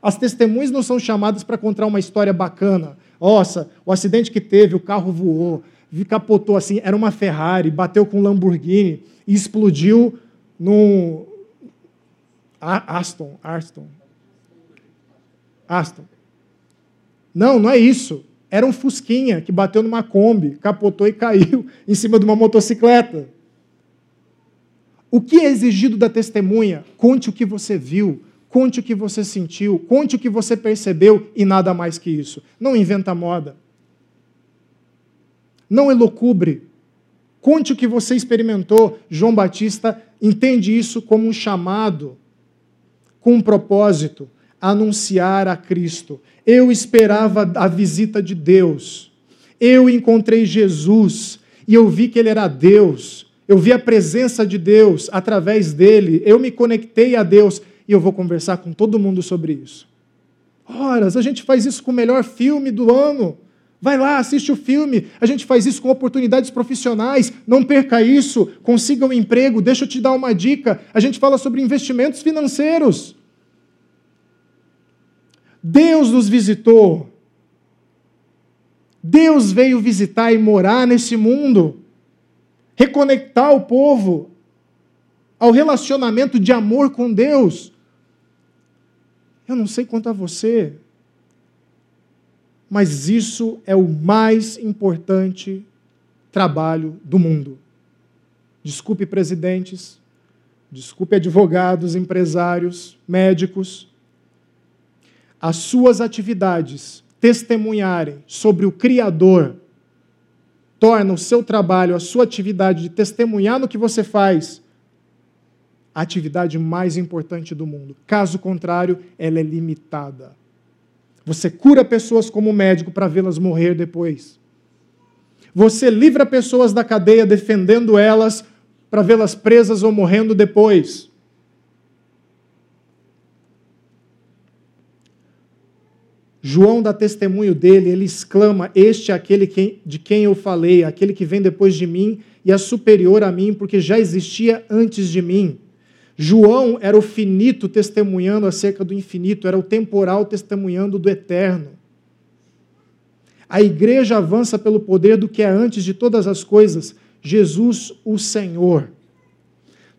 As testemunhas não são chamadas para contar uma história bacana. Nossa, o acidente que teve, o carro voou, capotou assim, era uma Ferrari, bateu com um Lamborghini e explodiu num Aston, Aston. Aston. Não, não é isso. Era um Fusquinha que bateu numa Kombi, capotou e caiu em cima de uma motocicleta. O que é exigido da testemunha? Conte o que você viu, conte o que você sentiu, conte o que você percebeu e nada mais que isso. Não inventa moda. Não elocubre. Conte o que você experimentou. João Batista entende isso como um chamado, com um propósito anunciar a Cristo. Eu esperava a visita de Deus. Eu encontrei Jesus e eu vi que ele era Deus. Eu vi a presença de Deus através dele, eu me conectei a Deus e eu vou conversar com todo mundo sobre isso. Horas, a gente faz isso com o melhor filme do ano. Vai lá, assiste o filme. A gente faz isso com oportunidades profissionais. Não perca isso. Consiga um emprego. Deixa eu te dar uma dica. A gente fala sobre investimentos financeiros. Deus nos visitou. Deus veio visitar e morar nesse mundo reconectar o povo ao relacionamento de amor com Deus. Eu não sei quanto a você, mas isso é o mais importante trabalho do mundo. Desculpe, presidentes, desculpe, advogados, empresários, médicos. As suas atividades testemunharem sobre o Criador torna o seu trabalho, a sua atividade de testemunhar no que você faz, a atividade mais importante do mundo. Caso contrário, ela é limitada. Você cura pessoas como médico para vê-las morrer depois. Você livra pessoas da cadeia defendendo elas para vê-las presas ou morrendo depois. João dá testemunho dele, ele exclama: Este é aquele de quem eu falei, aquele que vem depois de mim e é superior a mim, porque já existia antes de mim. João era o finito testemunhando acerca do infinito, era o temporal testemunhando do eterno. A igreja avança pelo poder do que é antes de todas as coisas, Jesus, o Senhor.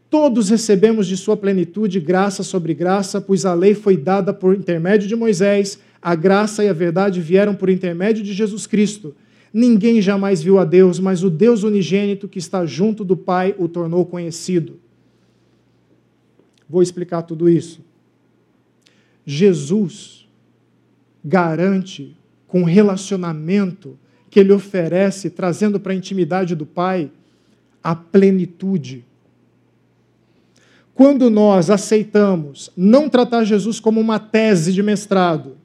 Todos recebemos de sua plenitude graça sobre graça, pois a lei foi dada por intermédio de Moisés, a graça e a verdade vieram por intermédio de Jesus Cristo. Ninguém jamais viu a Deus, mas o Deus unigênito que está junto do Pai o tornou conhecido. Vou explicar tudo isso. Jesus garante com relacionamento que ele oferece, trazendo para a intimidade do Pai, a plenitude. Quando nós aceitamos não tratar Jesus como uma tese de mestrado,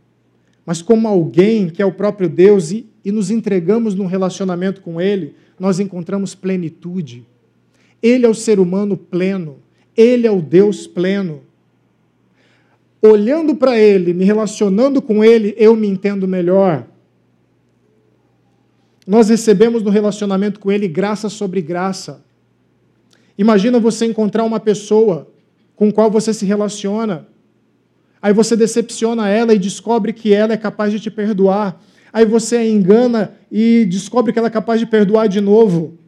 mas como alguém que é o próprio Deus e, e nos entregamos num relacionamento com Ele, nós encontramos plenitude. Ele é o ser humano pleno. Ele é o Deus pleno. Olhando para Ele, me relacionando com Ele, eu me entendo melhor. Nós recebemos no relacionamento com Ele graça sobre graça. Imagina você encontrar uma pessoa com qual você se relaciona, aí você decepciona ela e descobre que ela é capaz de te perdoar, aí você a engana e descobre que ela é capaz de perdoar de novo.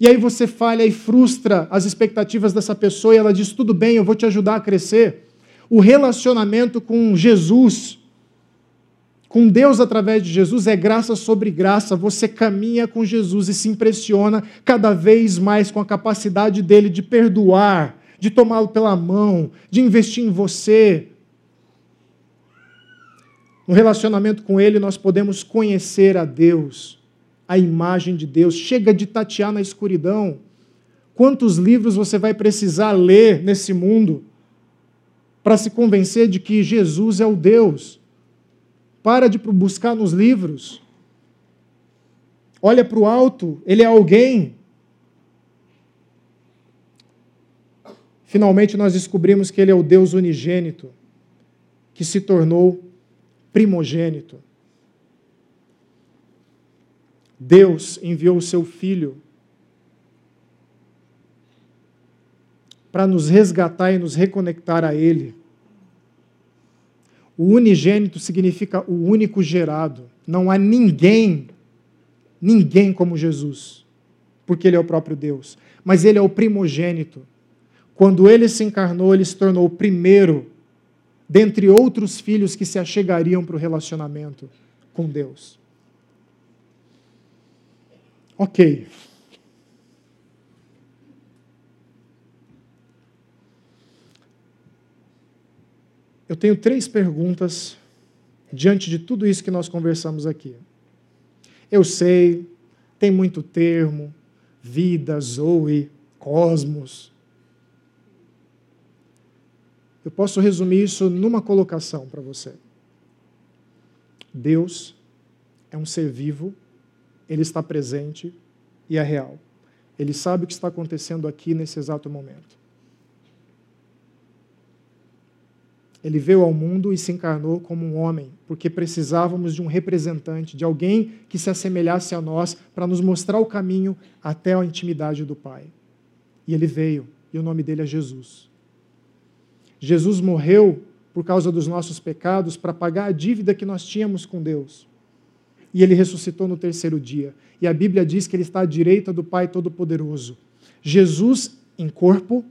E aí você falha e frustra as expectativas dessa pessoa e ela diz: tudo bem, eu vou te ajudar a crescer. O relacionamento com Jesus, com Deus através de Jesus, é graça sobre graça. Você caminha com Jesus e se impressiona cada vez mais com a capacidade dele de perdoar, de tomá-lo pela mão, de investir em você. No relacionamento com ele, nós podemos conhecer a Deus a imagem de Deus. Chega de tatear na escuridão. Quantos livros você vai precisar ler nesse mundo para se convencer de que Jesus é o Deus? Para de buscar nos livros. Olha para o alto, ele é alguém. Finalmente nós descobrimos que ele é o Deus unigênito, que se tornou primogênito. Deus enviou o seu Filho para nos resgatar e nos reconectar a Ele. O unigênito significa o único gerado. Não há ninguém, ninguém como Jesus, porque Ele é o próprio Deus. Mas Ele é o primogênito. Quando Ele se encarnou, Ele se tornou o primeiro dentre outros filhos que se achegariam para o relacionamento com Deus. Ok. Eu tenho três perguntas diante de tudo isso que nós conversamos aqui. Eu sei, tem muito termo, vida, zoe, cosmos. Eu posso resumir isso numa colocação para você. Deus é um ser vivo ele está presente e é real. Ele sabe o que está acontecendo aqui nesse exato momento. Ele veio ao mundo e se encarnou como um homem, porque precisávamos de um representante, de alguém que se assemelhasse a nós para nos mostrar o caminho até a intimidade do Pai. E ele veio, e o nome dele é Jesus. Jesus morreu por causa dos nossos pecados para pagar a dívida que nós tínhamos com Deus e ele ressuscitou no terceiro dia. E a Bíblia diz que ele está à direita do Pai Todo-Poderoso. Jesus em corpo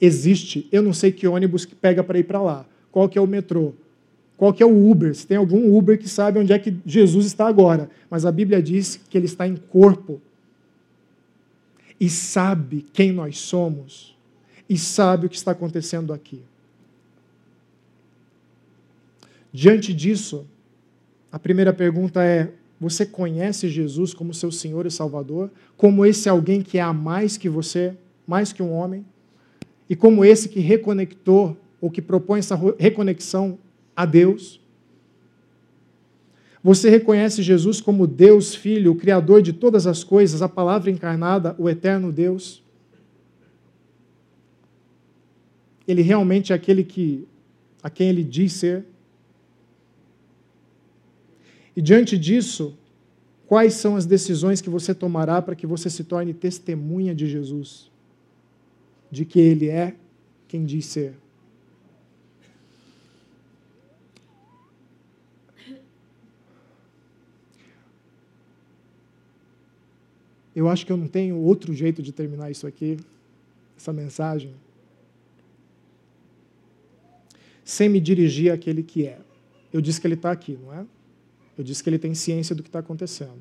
existe. Eu não sei que ônibus que pega para ir para lá. Qual que é o metrô? Qual que é o Uber? Se tem algum Uber que sabe onde é que Jesus está agora. Mas a Bíblia diz que ele está em corpo. E sabe quem nós somos. E sabe o que está acontecendo aqui. Diante disso, a primeira pergunta é: Você conhece Jesus como seu Senhor e Salvador? Como esse alguém que é mais que você, mais que um homem? E como esse que reconectou, ou que propõe essa reconexão a Deus? Você reconhece Jesus como Deus Filho, o Criador de todas as coisas, a palavra encarnada, o eterno Deus? Ele realmente é aquele que, a quem ele diz ser? E diante disso, quais são as decisões que você tomará para que você se torne testemunha de Jesus? De que Ele é quem diz ser. Eu acho que eu não tenho outro jeito de terminar isso aqui, essa mensagem, sem me dirigir àquele que é. Eu disse que ele está aqui, não é? Eu disse que ele tem ciência do que está acontecendo.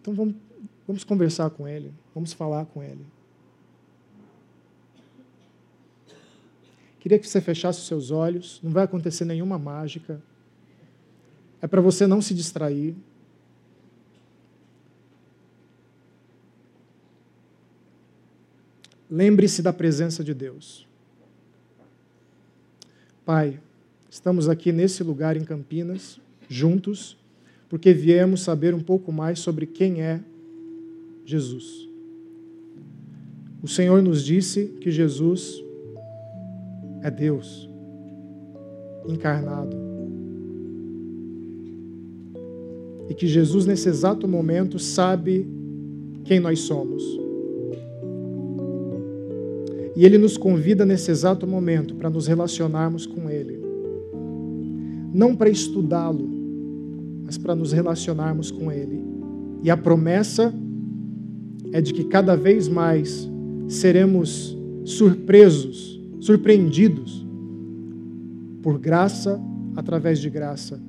Então vamos, vamos conversar com ele, vamos falar com ele. Queria que você fechasse os seus olhos, não vai acontecer nenhuma mágica. É para você não se distrair. Lembre-se da presença de Deus. Pai, Estamos aqui nesse lugar em Campinas, juntos, porque viemos saber um pouco mais sobre quem é Jesus. O Senhor nos disse que Jesus é Deus encarnado. E que Jesus, nesse exato momento, sabe quem nós somos. E Ele nos convida nesse exato momento para nos relacionarmos com Ele não para estudá-lo, mas para nos relacionarmos com Ele. E a promessa é de que cada vez mais seremos surpresos, surpreendidos por graça através de graça.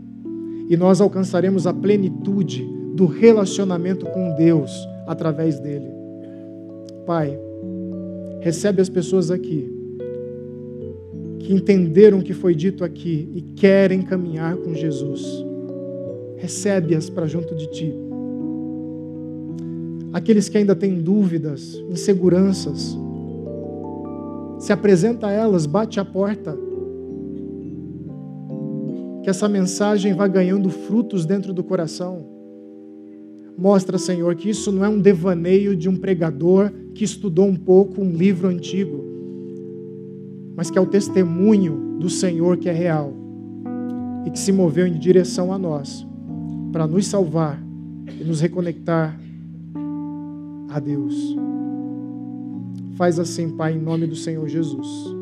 E nós alcançaremos a plenitude do relacionamento com Deus através dele. Pai, recebe as pessoas aqui que entenderam o que foi dito aqui e querem caminhar com Jesus. Recebe-as para junto de ti. Aqueles que ainda têm dúvidas, inseguranças, se apresenta a elas, bate a porta. Que essa mensagem vá ganhando frutos dentro do coração. Mostra, Senhor, que isso não é um devaneio de um pregador que estudou um pouco um livro antigo mas que é o testemunho do Senhor que é real e que se moveu em direção a nós para nos salvar e nos reconectar a Deus. Faz assim, Pai, em nome do Senhor Jesus.